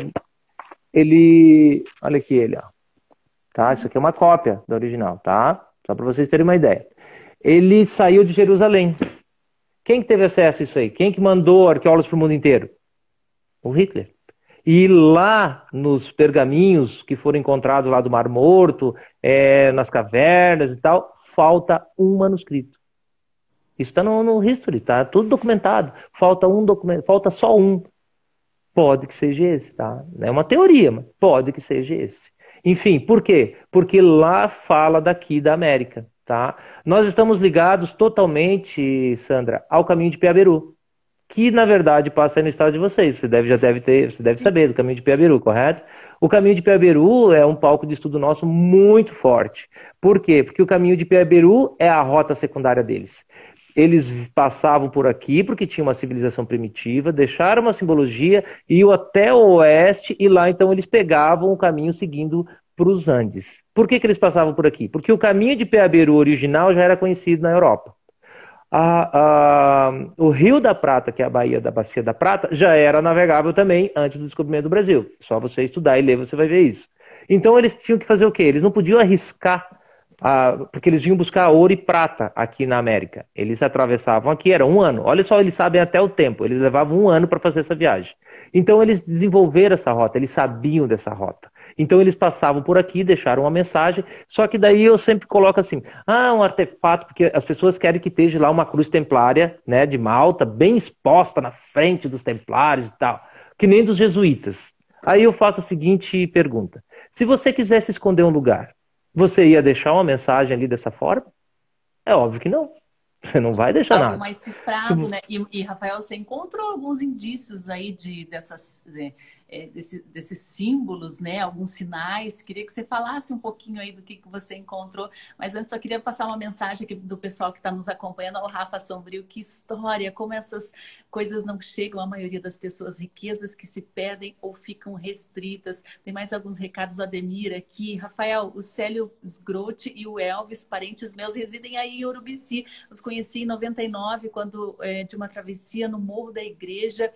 C: Ele. Olha aqui ele, ó. Tá? Isso aqui é uma cópia do original, tá? Só para vocês terem uma ideia. Ele saiu de Jerusalém. Quem que teve acesso a isso aí? Quem que mandou arqueólogos para o mundo inteiro? O Hitler. E lá nos pergaminhos que foram encontrados lá do Mar Morto, é, nas cavernas e tal, falta um manuscrito. Isso está no, no history, tá tudo documentado. Falta um documento, falta só um. Pode que seja esse, tá? É uma teoria, mas pode que seja esse. Enfim, por quê? Porque lá fala daqui da América, tá? Nós estamos ligados totalmente, Sandra, ao caminho de Piaberu que na verdade passa aí no estado de vocês. Você deve, já deve ter, você deve saber do caminho de Piaberu, correto? O caminho de Piaberu é um palco de estudo nosso muito forte. Por quê? Porque o caminho de Piaberu é a rota secundária deles. Eles passavam por aqui porque tinha uma civilização primitiva, deixaram uma simbologia, iam até o oeste e lá então eles pegavam o caminho seguindo para os Andes. Por que, que eles passavam por aqui? Porque o caminho de Piaberu original já era conhecido na Europa a, a, o Rio da Prata, que é a Baía da Bacia da Prata, já era navegável também antes do descobrimento do Brasil. Só você estudar e ler, você vai ver isso. Então eles tinham que fazer o quê? Eles não podiam arriscar ah, porque eles vinham buscar ouro e prata aqui na América. Eles atravessavam aqui, era um ano. Olha só, eles sabem até o tempo. Eles levavam um ano para fazer essa viagem. Então eles desenvolveram essa rota, eles sabiam dessa rota. Então eles passavam por aqui, deixaram uma mensagem. Só que daí eu sempre coloco assim: ah, um artefato, porque as pessoas querem que esteja lá uma cruz templária, né, de Malta, bem exposta na frente dos templários e tal, que nem dos jesuítas. Aí eu faço a seguinte pergunta: se você quisesse esconder um lugar, você ia deixar uma mensagem ali dessa forma? É óbvio que não. Você não vai deixar Algo nada.
A: mais cifrado, né? E, e, Rafael, você encontrou alguns indícios aí de, dessas, né? É, desse, desses símbolos, né? Alguns sinais. Queria que você falasse um pouquinho aí do que, que você encontrou. Mas antes só queria passar uma mensagem aqui do pessoal que está nos acompanhando, ao Rafa Sombrio. Que história, como essas coisas não chegam à maioria das pessoas, riquezas que se pedem ou ficam restritas. Tem mais alguns recados, Ademir, aqui. Rafael, o Célio Sgrote e o Elvis, parentes meus, residem aí em Urubici. Os conheci em 99, quando é, de uma travessia no Morro da Igreja,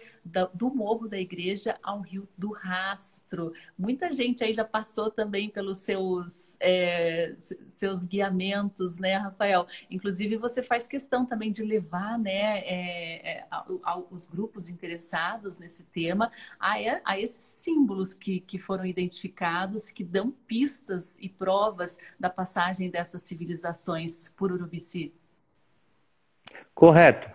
A: do Morro da Igreja ao Rio do Rastro. Muita gente aí já passou também pelos seus, é, seus guiamentos, né, Rafael? Inclusive, você faz questão também de levar né, é, é, os grupos interessados nesse tema a, a esses símbolos que, que foram identificados, que dão pistas e provas da passagem dessas civilizações por Urubici.
C: Correto.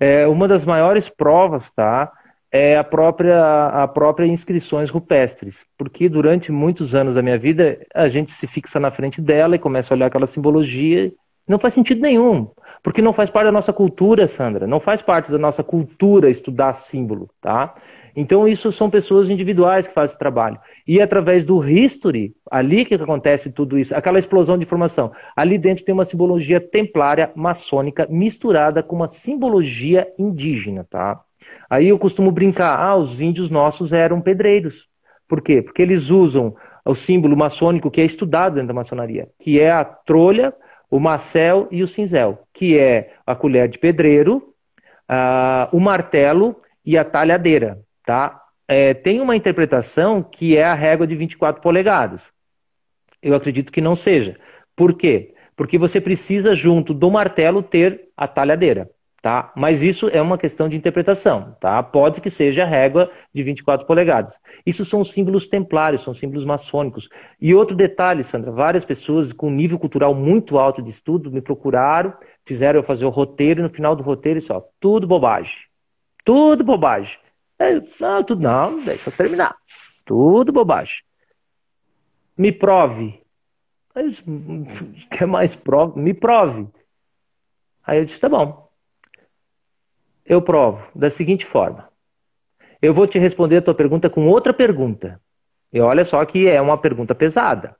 C: É, uma das maiores provas, tá? É a própria, a própria inscrições rupestres, porque durante muitos anos da minha vida a gente se fixa na frente dela e começa a olhar aquela simbologia, não faz sentido nenhum, porque não faz parte da nossa cultura, Sandra, não faz parte da nossa cultura estudar símbolo, tá? Então isso são pessoas individuais que fazem esse trabalho. E através do history, ali que acontece tudo isso, aquela explosão de informação. Ali dentro tem uma simbologia templária maçônica misturada com uma simbologia indígena, tá? Aí eu costumo brincar, ah, os índios nossos eram pedreiros. Por quê? Porque eles usam o símbolo maçônico que é estudado dentro da maçonaria, que é a trolha, o marcel e o cinzel, que é a colher de pedreiro, uh, o martelo e a talhadeira, tá? É, tem uma interpretação que é a régua de 24 polegadas. Eu acredito que não seja. Por quê? Porque você precisa, junto do martelo, ter a talhadeira tá? Mas isso é uma questão de interpretação, tá? Pode que seja a régua de 24 polegadas. Isso são símbolos templários, são símbolos maçônicos. E outro detalhe, Sandra, várias pessoas com nível cultural muito alto de estudo me procuraram, fizeram eu fazer o roteiro e no final do roteiro só, tudo bobagem. Tudo bobagem. Não, tudo não, deixa eu terminar. Tudo bobagem. Me prove. Aí, quer mais prova? Me prove. Aí eu disse, tá bom, eu provo da seguinte forma. Eu vou te responder a tua pergunta com outra pergunta. E olha só que é uma pergunta pesada.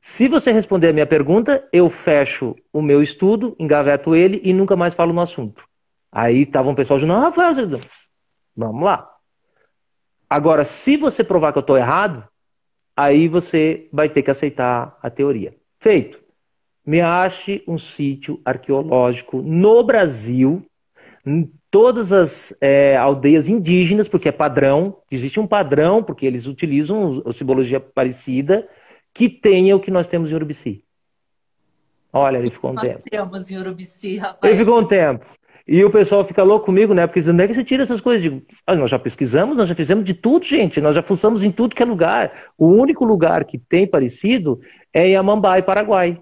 C: Se você responder a minha pergunta, eu fecho o meu estudo, engaveto ele e nunca mais falo no assunto. Aí estava um pessoal dizendo, ah, Rafael, vamos lá. Agora, se você provar que eu estou errado, aí você vai ter que aceitar a teoria. Feito. Me ache um sítio arqueológico no Brasil todas as é, aldeias indígenas, porque é padrão, existe um padrão, porque eles utilizam a simbologia parecida, que tenha o que nós temos em Urubici. Olha, ele ficou um
A: nós
C: tempo.
A: temos em Urubici, rapaz.
C: Ele ficou um tempo. E o pessoal fica louco comigo, né? Porque onde é que você tira essas coisas? Digo, ah, nós já pesquisamos, nós já fizemos de tudo, gente. Nós já fuçamos em tudo que é lugar. O único lugar que tem parecido é em Amambai, Paraguai.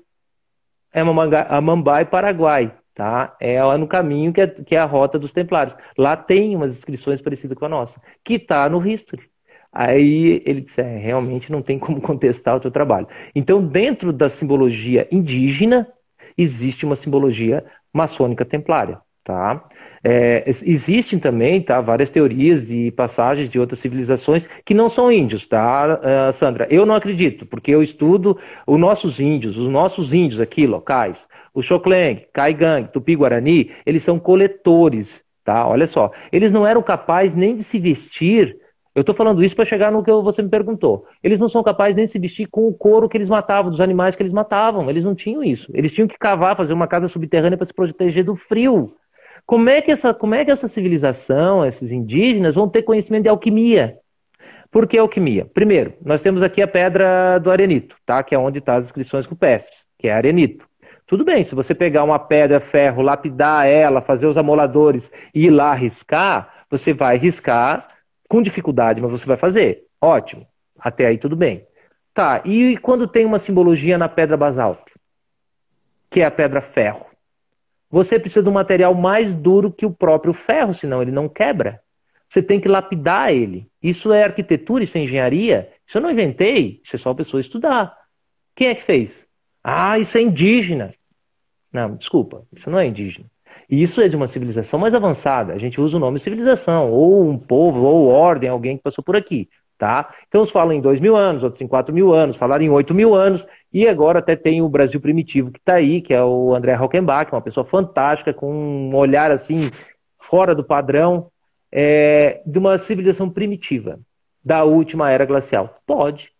C: É Amambai, Paraguai tá? É no caminho que é, que é a rota dos Templários. Lá tem umas inscrições parecidas com a nossa, que está no history. Aí ele disse: é, realmente não tem como contestar o teu trabalho. Então, dentro da simbologia indígena, existe uma simbologia maçônica templária. Tá? É, existem também tá, várias teorias de passagens de outras civilizações que não são índios, tá, uh, Sandra? Eu não acredito, porque eu estudo os nossos índios, os nossos índios aqui locais, o Xokleng, Kaigang, Tupi-Guarani, eles são coletores, tá? Olha só, eles não eram capazes nem de se vestir. Eu estou falando isso para chegar no que você me perguntou. Eles não são capazes nem de se vestir com o couro que eles matavam, dos animais que eles matavam. Eles não tinham isso. Eles tinham que cavar, fazer uma casa subterrânea para se proteger do frio. Como é, que essa, como é que essa civilização, esses indígenas, vão ter conhecimento de alquimia? Por que alquimia? Primeiro, nós temos aqui a pedra do arenito, tá? que é onde estão tá as inscrições rupestres, que é arenito. Tudo bem, se você pegar uma pedra, ferro, lapidar ela, fazer os amoladores e ir lá riscar, você vai riscar com dificuldade, mas você vai fazer. Ótimo. Até aí tudo bem. Tá, e quando tem uma simbologia na pedra basalto, que é a pedra ferro? Você precisa de um material mais duro que o próprio ferro, senão ele não quebra. Você tem que lapidar ele. Isso é arquitetura, isso é engenharia. Isso eu não inventei, isso é só a pessoa estudar. Quem é que fez? Ah, isso é indígena. Não, desculpa, isso não é indígena. Isso é de uma civilização mais avançada. A gente usa o nome civilização, ou um povo, ou ordem, alguém que passou por aqui. Tá? Então, uns falam em dois mil anos, outros em quatro mil anos, falaram em oito mil anos, e agora até tem o Brasil Primitivo que está aí, que é o André Rockenbach, uma pessoa fantástica, com um olhar assim, fora do padrão, é, de uma civilização primitiva, da última era glacial. Pode,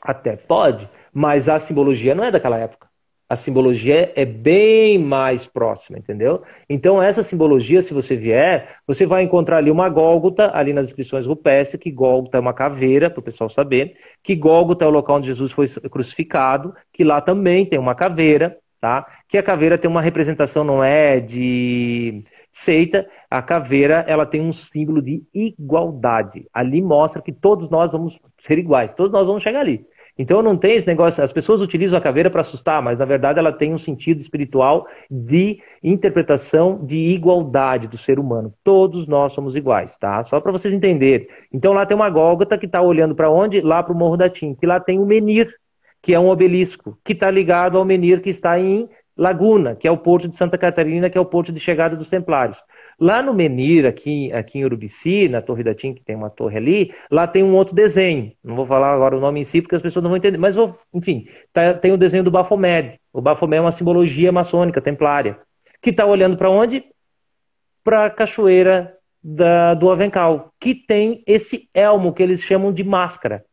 C: até pode, mas a simbologia não é daquela época a simbologia é bem mais próxima, entendeu? Então, essa simbologia, se você vier, você vai encontrar ali uma Gólgota, ali nas inscrições rupestres, que Gólgota é uma caveira, para o pessoal saber, que Gólgota é o local onde Jesus foi crucificado, que lá também tem uma caveira, tá? Que a caveira tem uma representação, não é de seita, a caveira, ela tem um símbolo de igualdade. Ali mostra que todos nós vamos ser iguais, todos nós vamos chegar ali. Então não tem esse negócio, as pessoas utilizam a caveira para assustar, mas na verdade ela tem um sentido espiritual de interpretação de igualdade do ser humano. Todos nós somos iguais, tá? Só para vocês entenderem. Então lá tem uma Gólgota que está olhando para onde? Lá para o Morro da Tim, que lá tem o Menir, que é um obelisco, que está ligado ao Menir que está em Laguna, que é o porto de Santa Catarina, que é o porto de chegada dos Templários. Lá no Menir, aqui, aqui em Urubici, na Torre da Tim, que tem uma torre ali, lá tem um outro desenho. Não vou falar agora o nome em si, porque as pessoas não vão entender. Mas, vou, enfim, tá, tem o desenho do Baphomet. O Baphomet é uma simbologia maçônica, templária. Que está olhando para onde? Para a cachoeira da, do Avencal, que tem esse elmo que eles chamam de máscara.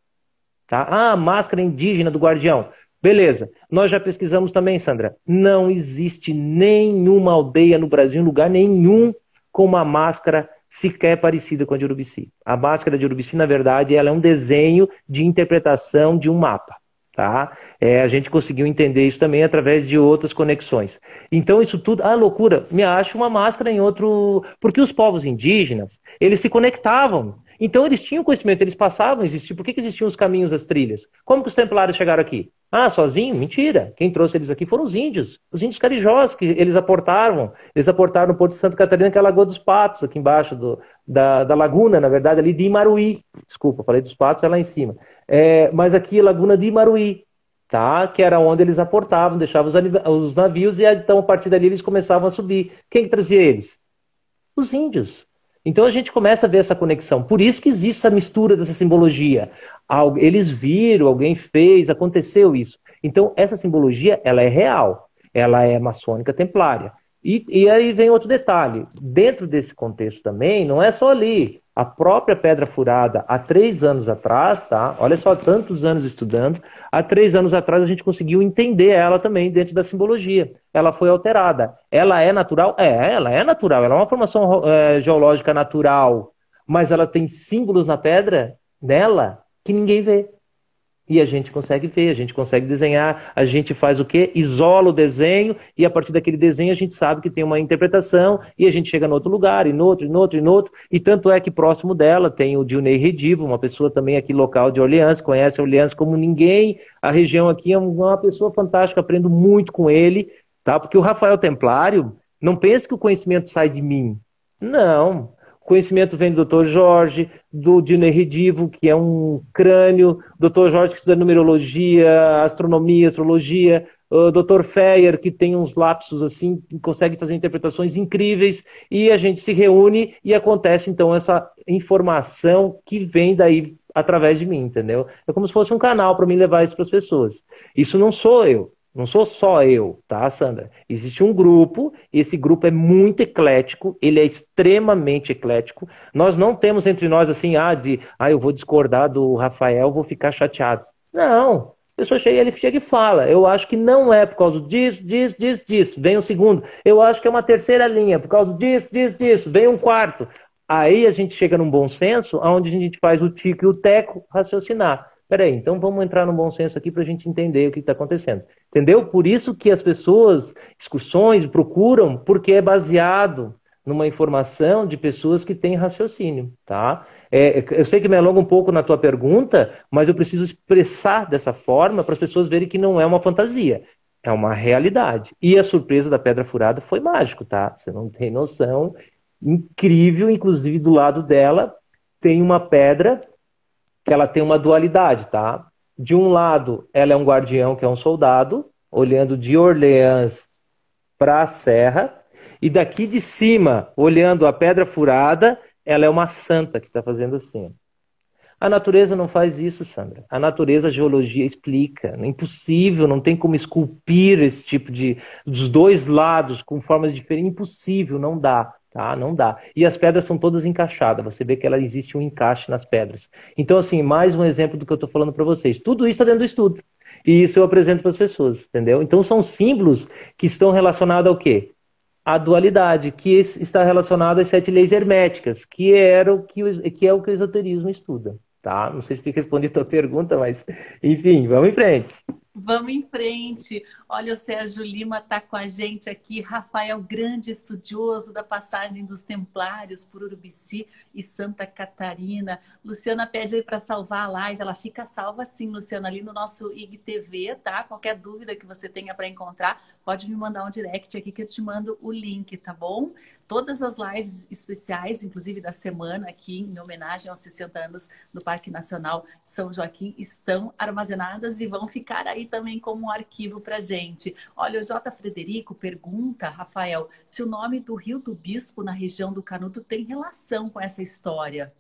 C: Tá? Ah, máscara indígena do guardião. Beleza. Nós já pesquisamos também, Sandra. Não existe nenhuma aldeia no Brasil, lugar nenhum com uma máscara sequer parecida com a de Urubici. A máscara de Urubici, na verdade, ela é um desenho de interpretação de um mapa. Tá? É, a gente conseguiu entender isso também através de outras conexões. Então, isso tudo, ah, loucura, me acha uma máscara em outro. Porque os povos indígenas, eles se conectavam. Então, eles tinham conhecimento, eles passavam, existiam. Por que, que existiam os caminhos das trilhas? Como que os templários chegaram aqui? Ah, sozinho? Mentira. Quem trouxe eles aqui foram os índios, os índios carijós, que eles aportaram. Eles aportaram no Porto de Santa Catarina, que é a Lagoa dos Patos, aqui embaixo do, da, da laguna, na verdade, ali de Imaruí. Desculpa, falei dos Patos, é lá em cima. É, mas aqui Laguna de Imaruí, tá? que era onde eles aportavam, deixavam os, os navios, e então a partir dali eles começavam a subir. Quem que trazia eles? Os índios. Então a gente começa a ver essa conexão. Por isso que existe essa mistura dessa simbologia. Eles viram, alguém fez, aconteceu isso. Então essa simbologia ela é real, ela é maçônica templária. E, e aí vem outro detalhe. Dentro desse contexto também, não é só ali. A própria pedra furada, há três anos atrás, tá? Olha só, tantos anos estudando. Há três anos atrás a gente conseguiu entender ela também dentro da simbologia. Ela foi alterada. Ela é natural? É, ela é natural. Ela é uma formação é, geológica natural. Mas ela tem símbolos na pedra nela que ninguém vê. E a gente consegue ver, a gente consegue desenhar, a gente faz o quê? Isola o desenho e a partir daquele desenho a gente sabe que tem uma interpretação e a gente chega no outro lugar, e no outro, e no outro, e no outro. E tanto é que próximo dela tem o Dilney Redivo, uma pessoa também aqui local de Orleans, conhece Orleans como ninguém. A região aqui é uma pessoa fantástica, aprendo muito com ele, tá? Porque o Rafael Templário, não pense que o conhecimento sai de mim. Não conhecimento vem do Dr. Jorge, do Dino Redivo, que é um crânio, Dr. Jorge que estuda numerologia, astronomia, astrologia, o Dr. Feyer, que tem uns lapsos assim, consegue fazer interpretações incríveis, e a gente se reúne e acontece então essa informação que vem daí através de mim, entendeu? É como se fosse um canal para mim levar isso para as pessoas. Isso não sou eu, não sou só eu, tá, Sandra? Existe um grupo, esse grupo é muito eclético, ele é extremamente eclético. Nós não temos entre nós assim, ah, de, ah, eu vou discordar do Rafael, vou ficar chateado. Não. A pessoa chega, ele chega e fala, eu acho que não é por causa disso, disso, disso, disso. Vem o segundo, eu acho que é uma terceira linha, por causa disso, disso, disso. Vem um quarto. Aí a gente chega num bom senso, onde a gente faz o tico e o teco raciocinar. Peraí, então vamos entrar no bom senso aqui para a gente entender o que está acontecendo. Entendeu? Por isso que as pessoas, excursões, procuram, porque é baseado numa informação de pessoas que têm raciocínio, tá? É, eu sei que me alongo um pouco na tua pergunta, mas eu preciso expressar dessa forma para as pessoas verem que não é uma fantasia, é uma realidade. E a surpresa da Pedra Furada foi mágico, tá? Você não tem noção. Incrível, inclusive do lado dela tem uma pedra que ela tem uma dualidade, tá? De um lado, ela é um guardião, que é um soldado, olhando de Orleans para a serra, e daqui de cima, olhando a pedra furada, ela é uma santa que está fazendo assim. A natureza não faz isso, Sandra. A natureza, a geologia explica. É impossível, não tem como esculpir esse tipo de. dos dois lados com formas diferentes. Impossível, não dá. Tá? Não dá. E as pedras são todas encaixadas. Você vê que ela existe um encaixe nas pedras. Então, assim, mais um exemplo do que eu estou falando para vocês. Tudo isso está dentro do estudo. E isso eu apresento para as pessoas, entendeu? Então, são símbolos que estão relacionados ao quê? A dualidade, que está relacionada às sete leis herméticas, que, era o que, que é o que o esoterismo estuda tá? Não sei se te respondi a tua pergunta, mas enfim, vamos em frente.
A: Vamos em frente. Olha, o Sérgio Lima está com a gente aqui. Rafael, grande estudioso da passagem dos Templários por Urubici e Santa Catarina. Luciana pede aí para salvar a live. Ela fica salva sim, Luciana, ali no nosso IGTV, tá? Qualquer dúvida que você tenha para encontrar, pode me mandar um direct aqui que eu te mando o link, tá bom? Todas as lives especiais, inclusive da semana aqui, em homenagem aos 60 anos do Parque Nacional São Joaquim, estão armazenadas e vão ficar aí também como um arquivo para gente. Olha, o J. Frederico pergunta, Rafael, se o nome do Rio do Bispo na região do Canudo tem relação com essa história.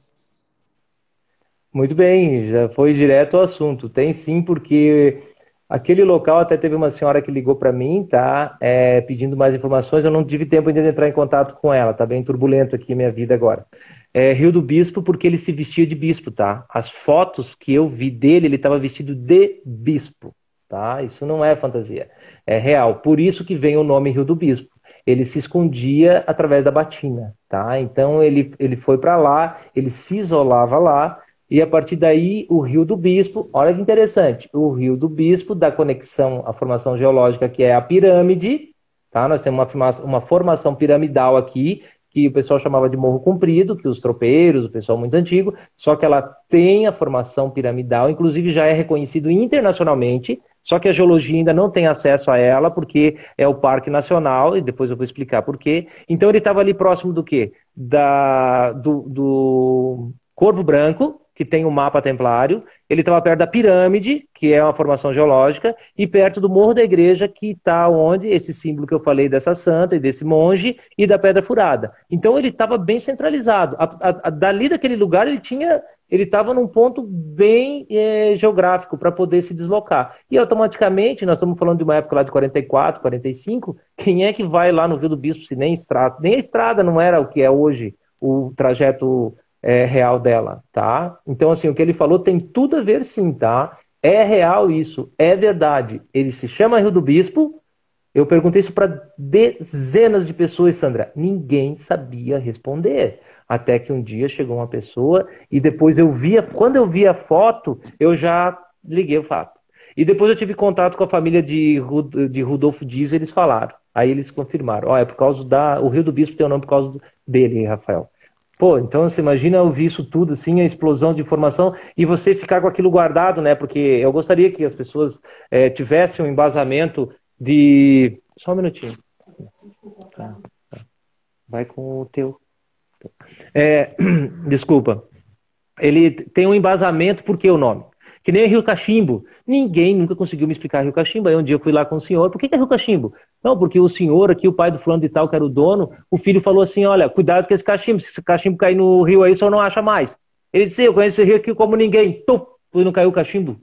C: Muito bem, já foi direto ao assunto. Tem sim, porque Aquele local até teve uma senhora que ligou para mim, tá? É, pedindo mais informações. Eu não tive tempo ainda de entrar em contato com ela, tá bem turbulento aqui minha vida agora. É, Rio do Bispo, porque ele se vestia de bispo, tá? As fotos que eu vi dele, ele estava vestido de bispo, tá? Isso não é fantasia, é real. Por isso que vem o nome Rio do Bispo. Ele se escondia através da batina, tá? Então ele, ele foi para lá, ele se isolava lá e a partir daí, o Rio do Bispo, olha que interessante, o Rio do Bispo da conexão à formação geológica, que é a pirâmide, tá? Nós temos uma, uma formação piramidal aqui, que o pessoal chamava de Morro Comprido, que os tropeiros, o pessoal muito antigo, só que ela tem a formação piramidal, inclusive já é reconhecido internacionalmente, só que a geologia ainda não tem acesso a ela, porque é o Parque Nacional, e depois eu vou explicar por quê. Então ele estava ali próximo do quê? Da, do, do Corvo Branco, que tem o um mapa templário, ele estava perto da pirâmide, que é uma formação geológica, e perto do Morro da Igreja, que está onde esse símbolo que eu falei dessa santa e desse monge e da Pedra Furada. Então ele estava bem centralizado. A, a, a, dali daquele lugar ele tinha, ele estava num ponto bem é, geográfico para poder se deslocar. E automaticamente, nós estamos falando de uma época lá de 44, 45, quem é que vai lá no Rio do Bispo se nem estrada? Nem a estrada não era o que é hoje o trajeto é, real dela, tá? Então, assim, o que ele falou tem tudo a ver sim, tá? É real isso, é verdade. Ele se chama Rio do Bispo. Eu perguntei isso para dezenas de pessoas, Sandra. Ninguém sabia responder. Até que um dia chegou uma pessoa e depois eu via, quando eu vi a foto, eu já liguei o fato. E depois eu tive contato com a família de, de Rudolfo Dias, eles falaram. Aí eles confirmaram. Ó, oh, é por causa da. O Rio do Bispo tem o nome por causa dele, Rafael. Pô, então você imagina ouvir isso tudo, assim, a explosão de informação e você ficar com aquilo guardado, né? Porque eu gostaria que as pessoas é, tivessem um embasamento de. Só um minutinho. Tá, tá. Vai com o teu. É, desculpa. Ele tem um embasamento, por que o nome? Que nem Rio Cachimbo. Ninguém nunca conseguiu me explicar Rio Cachimbo. Aí um dia eu fui lá com o senhor. Por que, é Rio Cachimbo? Não, porque o senhor aqui, o pai do fulano de tal, que era o dono, o filho falou assim: olha, cuidado com esse cachimbo. Se esse cachimbo cair no rio aí, o senhor não acha mais. Ele disse: eu conheço esse rio aqui como ninguém. Tuf, não caiu o cachimbo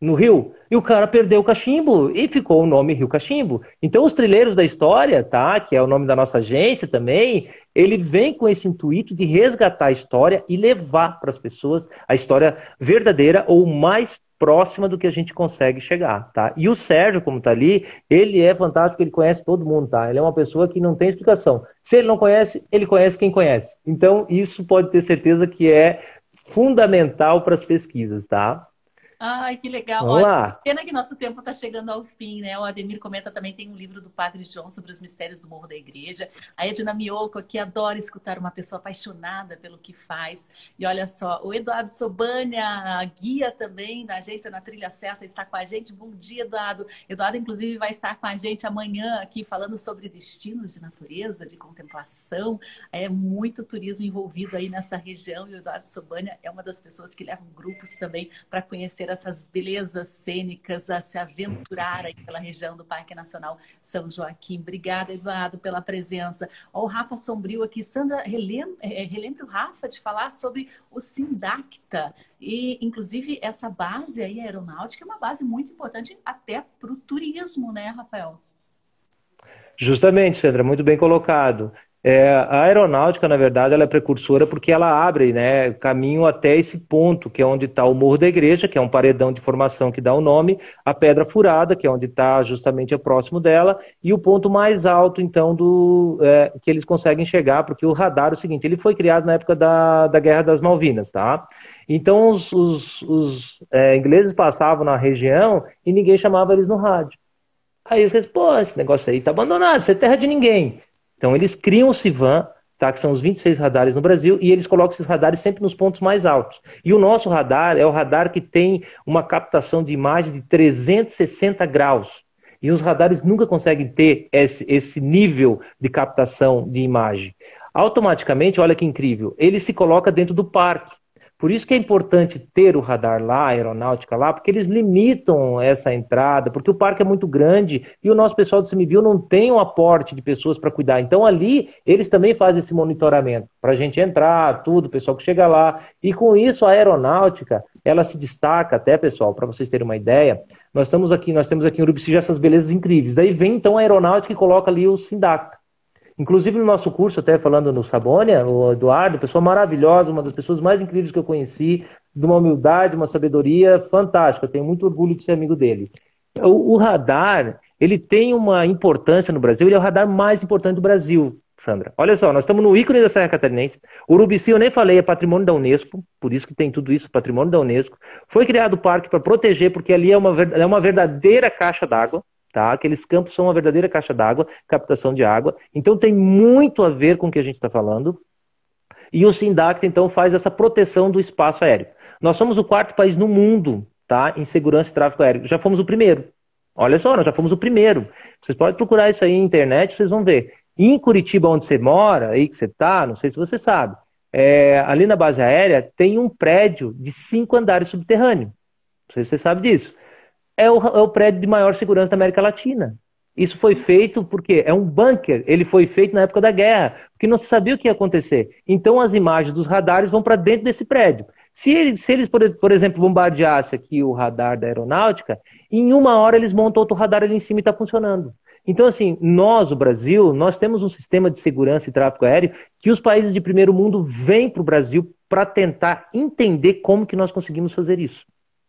C: no rio. E o cara perdeu o cachimbo e ficou o nome Rio Cachimbo. Então, os trilheiros da história, tá? Que é o nome da nossa agência também, ele vem com esse intuito de resgatar a história e levar para as pessoas a história verdadeira ou mais próxima do que a gente consegue chegar, tá? E o Sérgio, como tá ali, ele é fantástico, ele conhece todo mundo, tá? Ele é uma pessoa que não tem explicação. Se ele não conhece, ele conhece quem conhece. Então, isso pode ter certeza que é fundamental para as pesquisas, tá?
A: Ai, que legal.
C: Vamos Olha, lá.
A: Pena que nosso tempo está chegando ao fim, né? O Ademir comenta também, tem um livro do Padre João sobre os mistérios do Morro da Igreja. A Edna Mioco aqui adora escutar uma pessoa apaixonada pelo que faz. E olha só, o Eduardo Sobania, guia também da agência Na Trilha Certa, está com a gente. Bom dia, Eduardo. Eduardo, inclusive, vai estar com a gente amanhã aqui falando sobre destinos de natureza, de contemplação. É muito turismo envolvido aí nessa região. E o Eduardo Sobania é uma das pessoas que levam grupos também para conhecer ter essas belezas cênicas, a se aventurar aí pela região do Parque Nacional São Joaquim. Obrigada, Eduardo, pela presença. Ó, o Rafa Sombrio aqui. Sandra, relembre, é, relembre o Rafa de falar sobre o Sindacta. E, inclusive, essa base aí aeronáutica é uma base muito importante até para o turismo, né, Rafael?
C: Justamente, Sandra, muito bem colocado. É, a aeronáutica, na verdade, ela é precursora porque ela abre né, caminho até esse ponto, que é onde está o Morro da Igreja, que é um paredão de formação que dá o nome, a Pedra Furada, que é onde está justamente próximo dela, e o ponto mais alto, então, do é, que eles conseguem chegar, porque o radar é o seguinte, ele foi criado na época da, da Guerra das Malvinas, tá? Então, os, os, os é, ingleses passavam na região e ninguém chamava eles no rádio. Aí eles pô, esse negócio aí está abandonado, isso é terra de ninguém. Então, eles criam o CIVAN, tá, que são os 26 radares no Brasil, e eles colocam esses radares sempre nos pontos mais altos. E o nosso radar é o radar que tem uma captação de imagem de 360 graus. E os radares nunca conseguem ter esse, esse nível de captação de imagem. Automaticamente, olha que incrível, ele se coloca dentro do parque. Por isso que é importante ter o radar lá, a aeronáutica lá, porque eles limitam essa entrada, porque o parque é muito grande e o nosso pessoal do CMBio não tem um aporte de pessoas para cuidar. Então ali eles também fazem esse monitoramento para a gente entrar, tudo, o pessoal que chega lá. E com isso a aeronáutica, ela se destaca até, pessoal, para vocês terem uma ideia. Nós estamos aqui, nós temos aqui em Urubici já essas belezas incríveis. Daí vem então a aeronáutica e coloca ali o Sindacta. Inclusive no nosso curso, até falando no Sabônia, o Eduardo, pessoa maravilhosa, uma das pessoas mais incríveis que eu conheci, de uma humildade, uma sabedoria fantástica. Eu tenho muito orgulho de ser amigo dele. O, o radar, ele tem uma importância no Brasil, ele é o radar mais importante do Brasil, Sandra. Olha só, nós estamos no ícone da Serra Catarinense. Urubici, eu nem falei, é patrimônio da Unesco, por isso que tem tudo isso, patrimônio da Unesco. Foi criado o parque para proteger, porque ali é uma, é uma verdadeira caixa d'água. Tá? Aqueles campos são uma verdadeira caixa d'água, captação de água. Então tem muito a ver com o que a gente está falando. E o SINDACT, então, faz essa proteção do espaço aéreo. Nós somos o quarto país no mundo tá, em segurança e tráfego aéreo. Já fomos o primeiro. Olha só, nós já fomos o primeiro. Vocês podem procurar isso aí na internet, vocês vão ver. em Curitiba, onde você mora, aí que você está, não sei se você sabe, é, ali na base aérea tem um prédio de cinco andares subterrâneo. Não sei se você sabe disso é o, é o prédio de maior segurança da América Latina. Isso foi feito porque é um bunker. Ele foi feito na época da guerra, porque não se sabia o que ia acontecer. Então as imagens dos radares vão para dentro desse prédio. Se eles, se eles, por, exemplo, bombardeassem aqui o radar da aeronáutica, em uma hora eles montam outro radar ali em cima e está funcionando. Então, assim, nós, o Brasil, nós temos um sistema de segurança e tráfego aéreo que os países de primeiro mundo vêm para o Brasil para tentar entender como que nós conseguimos fazer isso.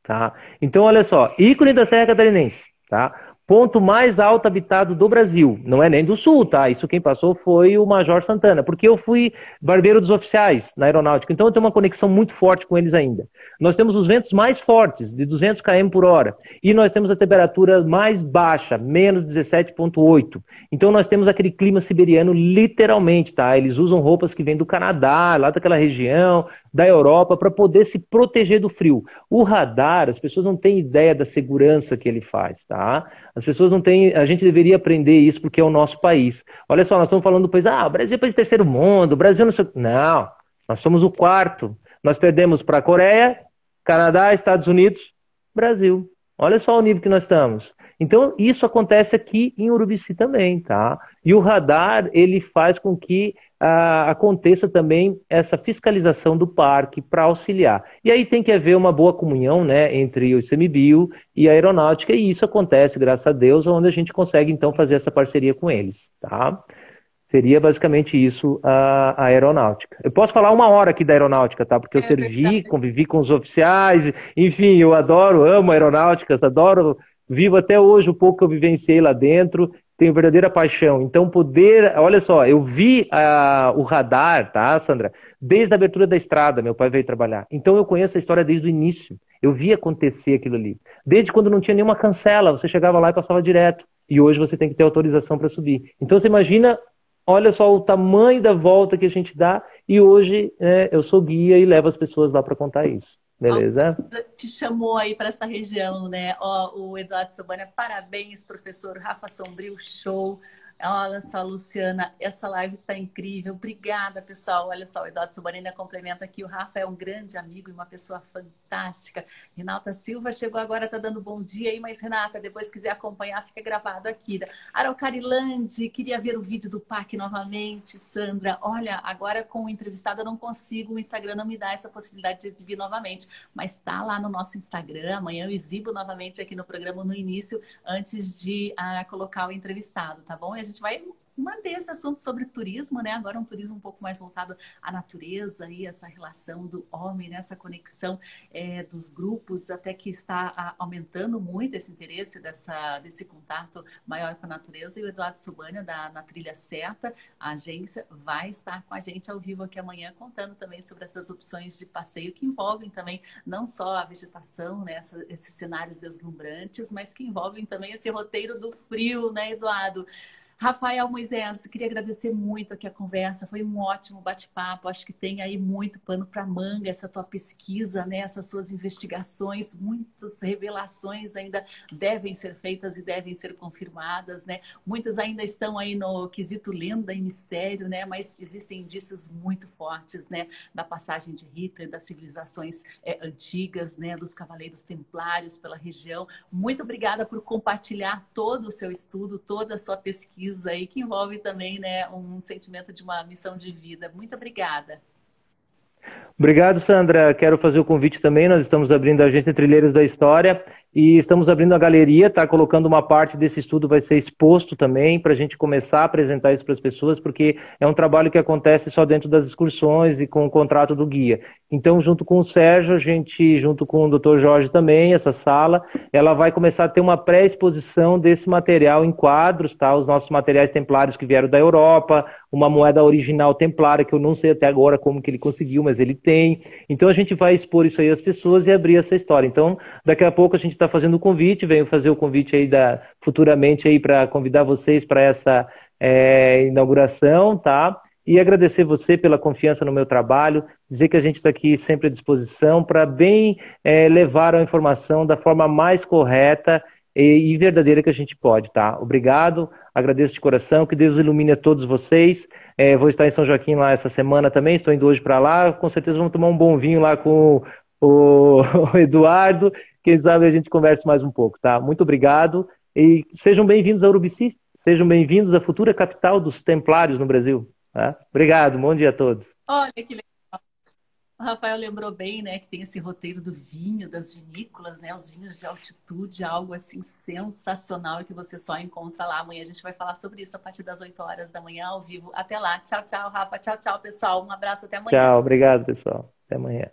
C: Tá? Então, olha só, ícone da Serra Catarinense, tá? ponto mais alto habitado do Brasil. Não é nem do Sul, tá? Isso quem passou foi o Major Santana, porque eu fui barbeiro dos oficiais na aeronáutica, então eu tenho uma conexão muito forte com eles ainda. Nós temos os ventos mais fortes, de 200 km por hora, e nós temos a temperatura mais baixa, menos 17,8. Então nós temos aquele clima siberiano literalmente, tá? Eles usam roupas que vêm do Canadá, lá daquela região, da Europa, para poder se proteger do frio. O radar, as pessoas não têm ideia da segurança que ele faz, tá? As pessoas não têm. A gente deveria aprender isso porque é o nosso país. Olha só, nós estamos falando do país. Ah, o Brasil é país de terceiro mundo, o Brasil não sei. Não, nós somos o quarto. Nós perdemos para a Coreia, Canadá, Estados Unidos, Brasil. Olha só o nível que nós estamos. Então, isso acontece aqui em Urubici também, tá? E o radar, ele faz com que ah, aconteça também essa fiscalização do parque para auxiliar. E aí tem que haver uma boa comunhão, né, entre o ICMBio e a aeronáutica, e isso acontece, graças a Deus, onde a gente consegue, então, fazer essa parceria com eles, tá? Seria basicamente isso a, a, aeronáutica. Eu posso falar uma hora aqui da aeronáutica, tá? Porque eu é servi, verdade. convivi com os oficiais, enfim, eu adoro, amo aeronáuticas, adoro vivo até hoje o pouco que eu vivenciei lá dentro, tenho verdadeira paixão. Então, poder. Olha só, eu vi uh, o radar, tá, Sandra? Desde a abertura da estrada, meu pai veio trabalhar. Então, eu conheço a história desde o início. Eu vi acontecer aquilo ali. Desde quando não tinha nenhuma cancela, você chegava lá e passava direto. E hoje você tem que ter autorização para subir. Então você imagina, olha só o tamanho da volta que a gente dá. E hoje né, eu sou guia e levo as pessoas lá para contar isso. Beleza?
A: Te chamou aí para essa região, né? Ó, o Eduardo Sobania, parabéns, professor Rafa Sombrio, show. Olha só, Luciana, essa live está incrível. Obrigada, pessoal. Olha só, o Eduardo Subanina complementa aqui. O Rafa é um grande amigo e uma pessoa fantástica. Renata Silva chegou agora, está dando bom dia aí, mas Renata, depois quiser acompanhar, fica gravado aqui. Araucarilande, queria ver o vídeo do PAC novamente. Sandra, olha, agora com o entrevistado eu não consigo, o Instagram não me dá essa possibilidade de exibir novamente, mas está lá no nosso Instagram. Amanhã eu exibo novamente aqui no programa no início, antes de uh, colocar o entrevistado, tá bom? Gente vai manter esse assunto sobre turismo, né? Agora um turismo um pouco mais voltado à natureza e essa relação do homem, né? essa conexão é, dos grupos, até que está a, aumentando muito esse interesse dessa, desse contato maior com a natureza. E o Eduardo Subânia, da Na Trilha Certa, a agência, vai estar com a gente ao vivo aqui amanhã, contando também sobre essas opções de passeio que envolvem também não só a vegetação, né? Essa, esses cenários deslumbrantes, mas que envolvem também esse roteiro do frio, né, Eduardo? Rafael Moisés, queria agradecer muito aqui a conversa, foi um ótimo bate-papo. Acho que tem aí muito pano para manga essa tua pesquisa, né? essas suas investigações, muitas revelações ainda devem ser feitas e devem ser confirmadas, né? Muitas ainda estão aí no quesito lenda e mistério, né? Mas existem indícios muito fortes, né? Da passagem de Hitler, das civilizações é, antigas, né? Dos cavaleiros templários pela região. Muito obrigada por compartilhar todo o seu estudo, toda a sua pesquisa aí que envolve também né, um sentimento de uma missão de vida. Muito obrigada.
C: Obrigado, Sandra. Quero fazer o convite também. Nós estamos abrindo a Agência Trilheiros da História e estamos abrindo a galeria, tá? Colocando uma parte desse estudo vai ser exposto também para a gente começar a apresentar isso para as pessoas, porque é um trabalho que acontece só dentro das excursões e com o contrato do guia. Então, junto com o Sérgio, a gente, junto com o Dr. Jorge também, essa sala, ela vai começar a ter uma pré-exposição desse material em quadros, tá? Os nossos materiais templários que vieram da Europa, uma moeda original templária que eu não sei até agora como que ele conseguiu, mas ele tem. Então a gente vai expor isso aí às pessoas e abrir essa história. Então, daqui a pouco a gente está fazendo o convite, venho fazer o convite aí da, futuramente aí para convidar vocês para essa é, inauguração, tá? E agradecer você pela confiança no meu trabalho, dizer que a gente está aqui sempre à disposição para bem é, levar a informação da forma mais correta e, verdadeira que a gente pode, tá? Obrigado, agradeço de coração, que Deus ilumine a todos vocês. É, vou estar em São Joaquim lá essa semana também, estou indo hoje para lá, com certeza vamos tomar um bom vinho lá com o, o Eduardo. Quem sabe a gente converse mais um pouco, tá? Muito obrigado e sejam bem-vindos a Urubici, sejam bem-vindos à futura capital dos Templários no Brasil. Tá? Obrigado, bom dia a todos.
A: Olha que legal. O Rafael lembrou bem, né, que tem esse roteiro do vinho, das vinícolas, né, os vinhos de altitude, algo assim sensacional que você só encontra lá. Amanhã a gente vai falar sobre isso a partir das 8 horas da manhã ao vivo. Até lá. Tchau, tchau, Rafa. Tchau, tchau, pessoal. Um abraço até amanhã.
C: Tchau, obrigado, pessoal. Até amanhã.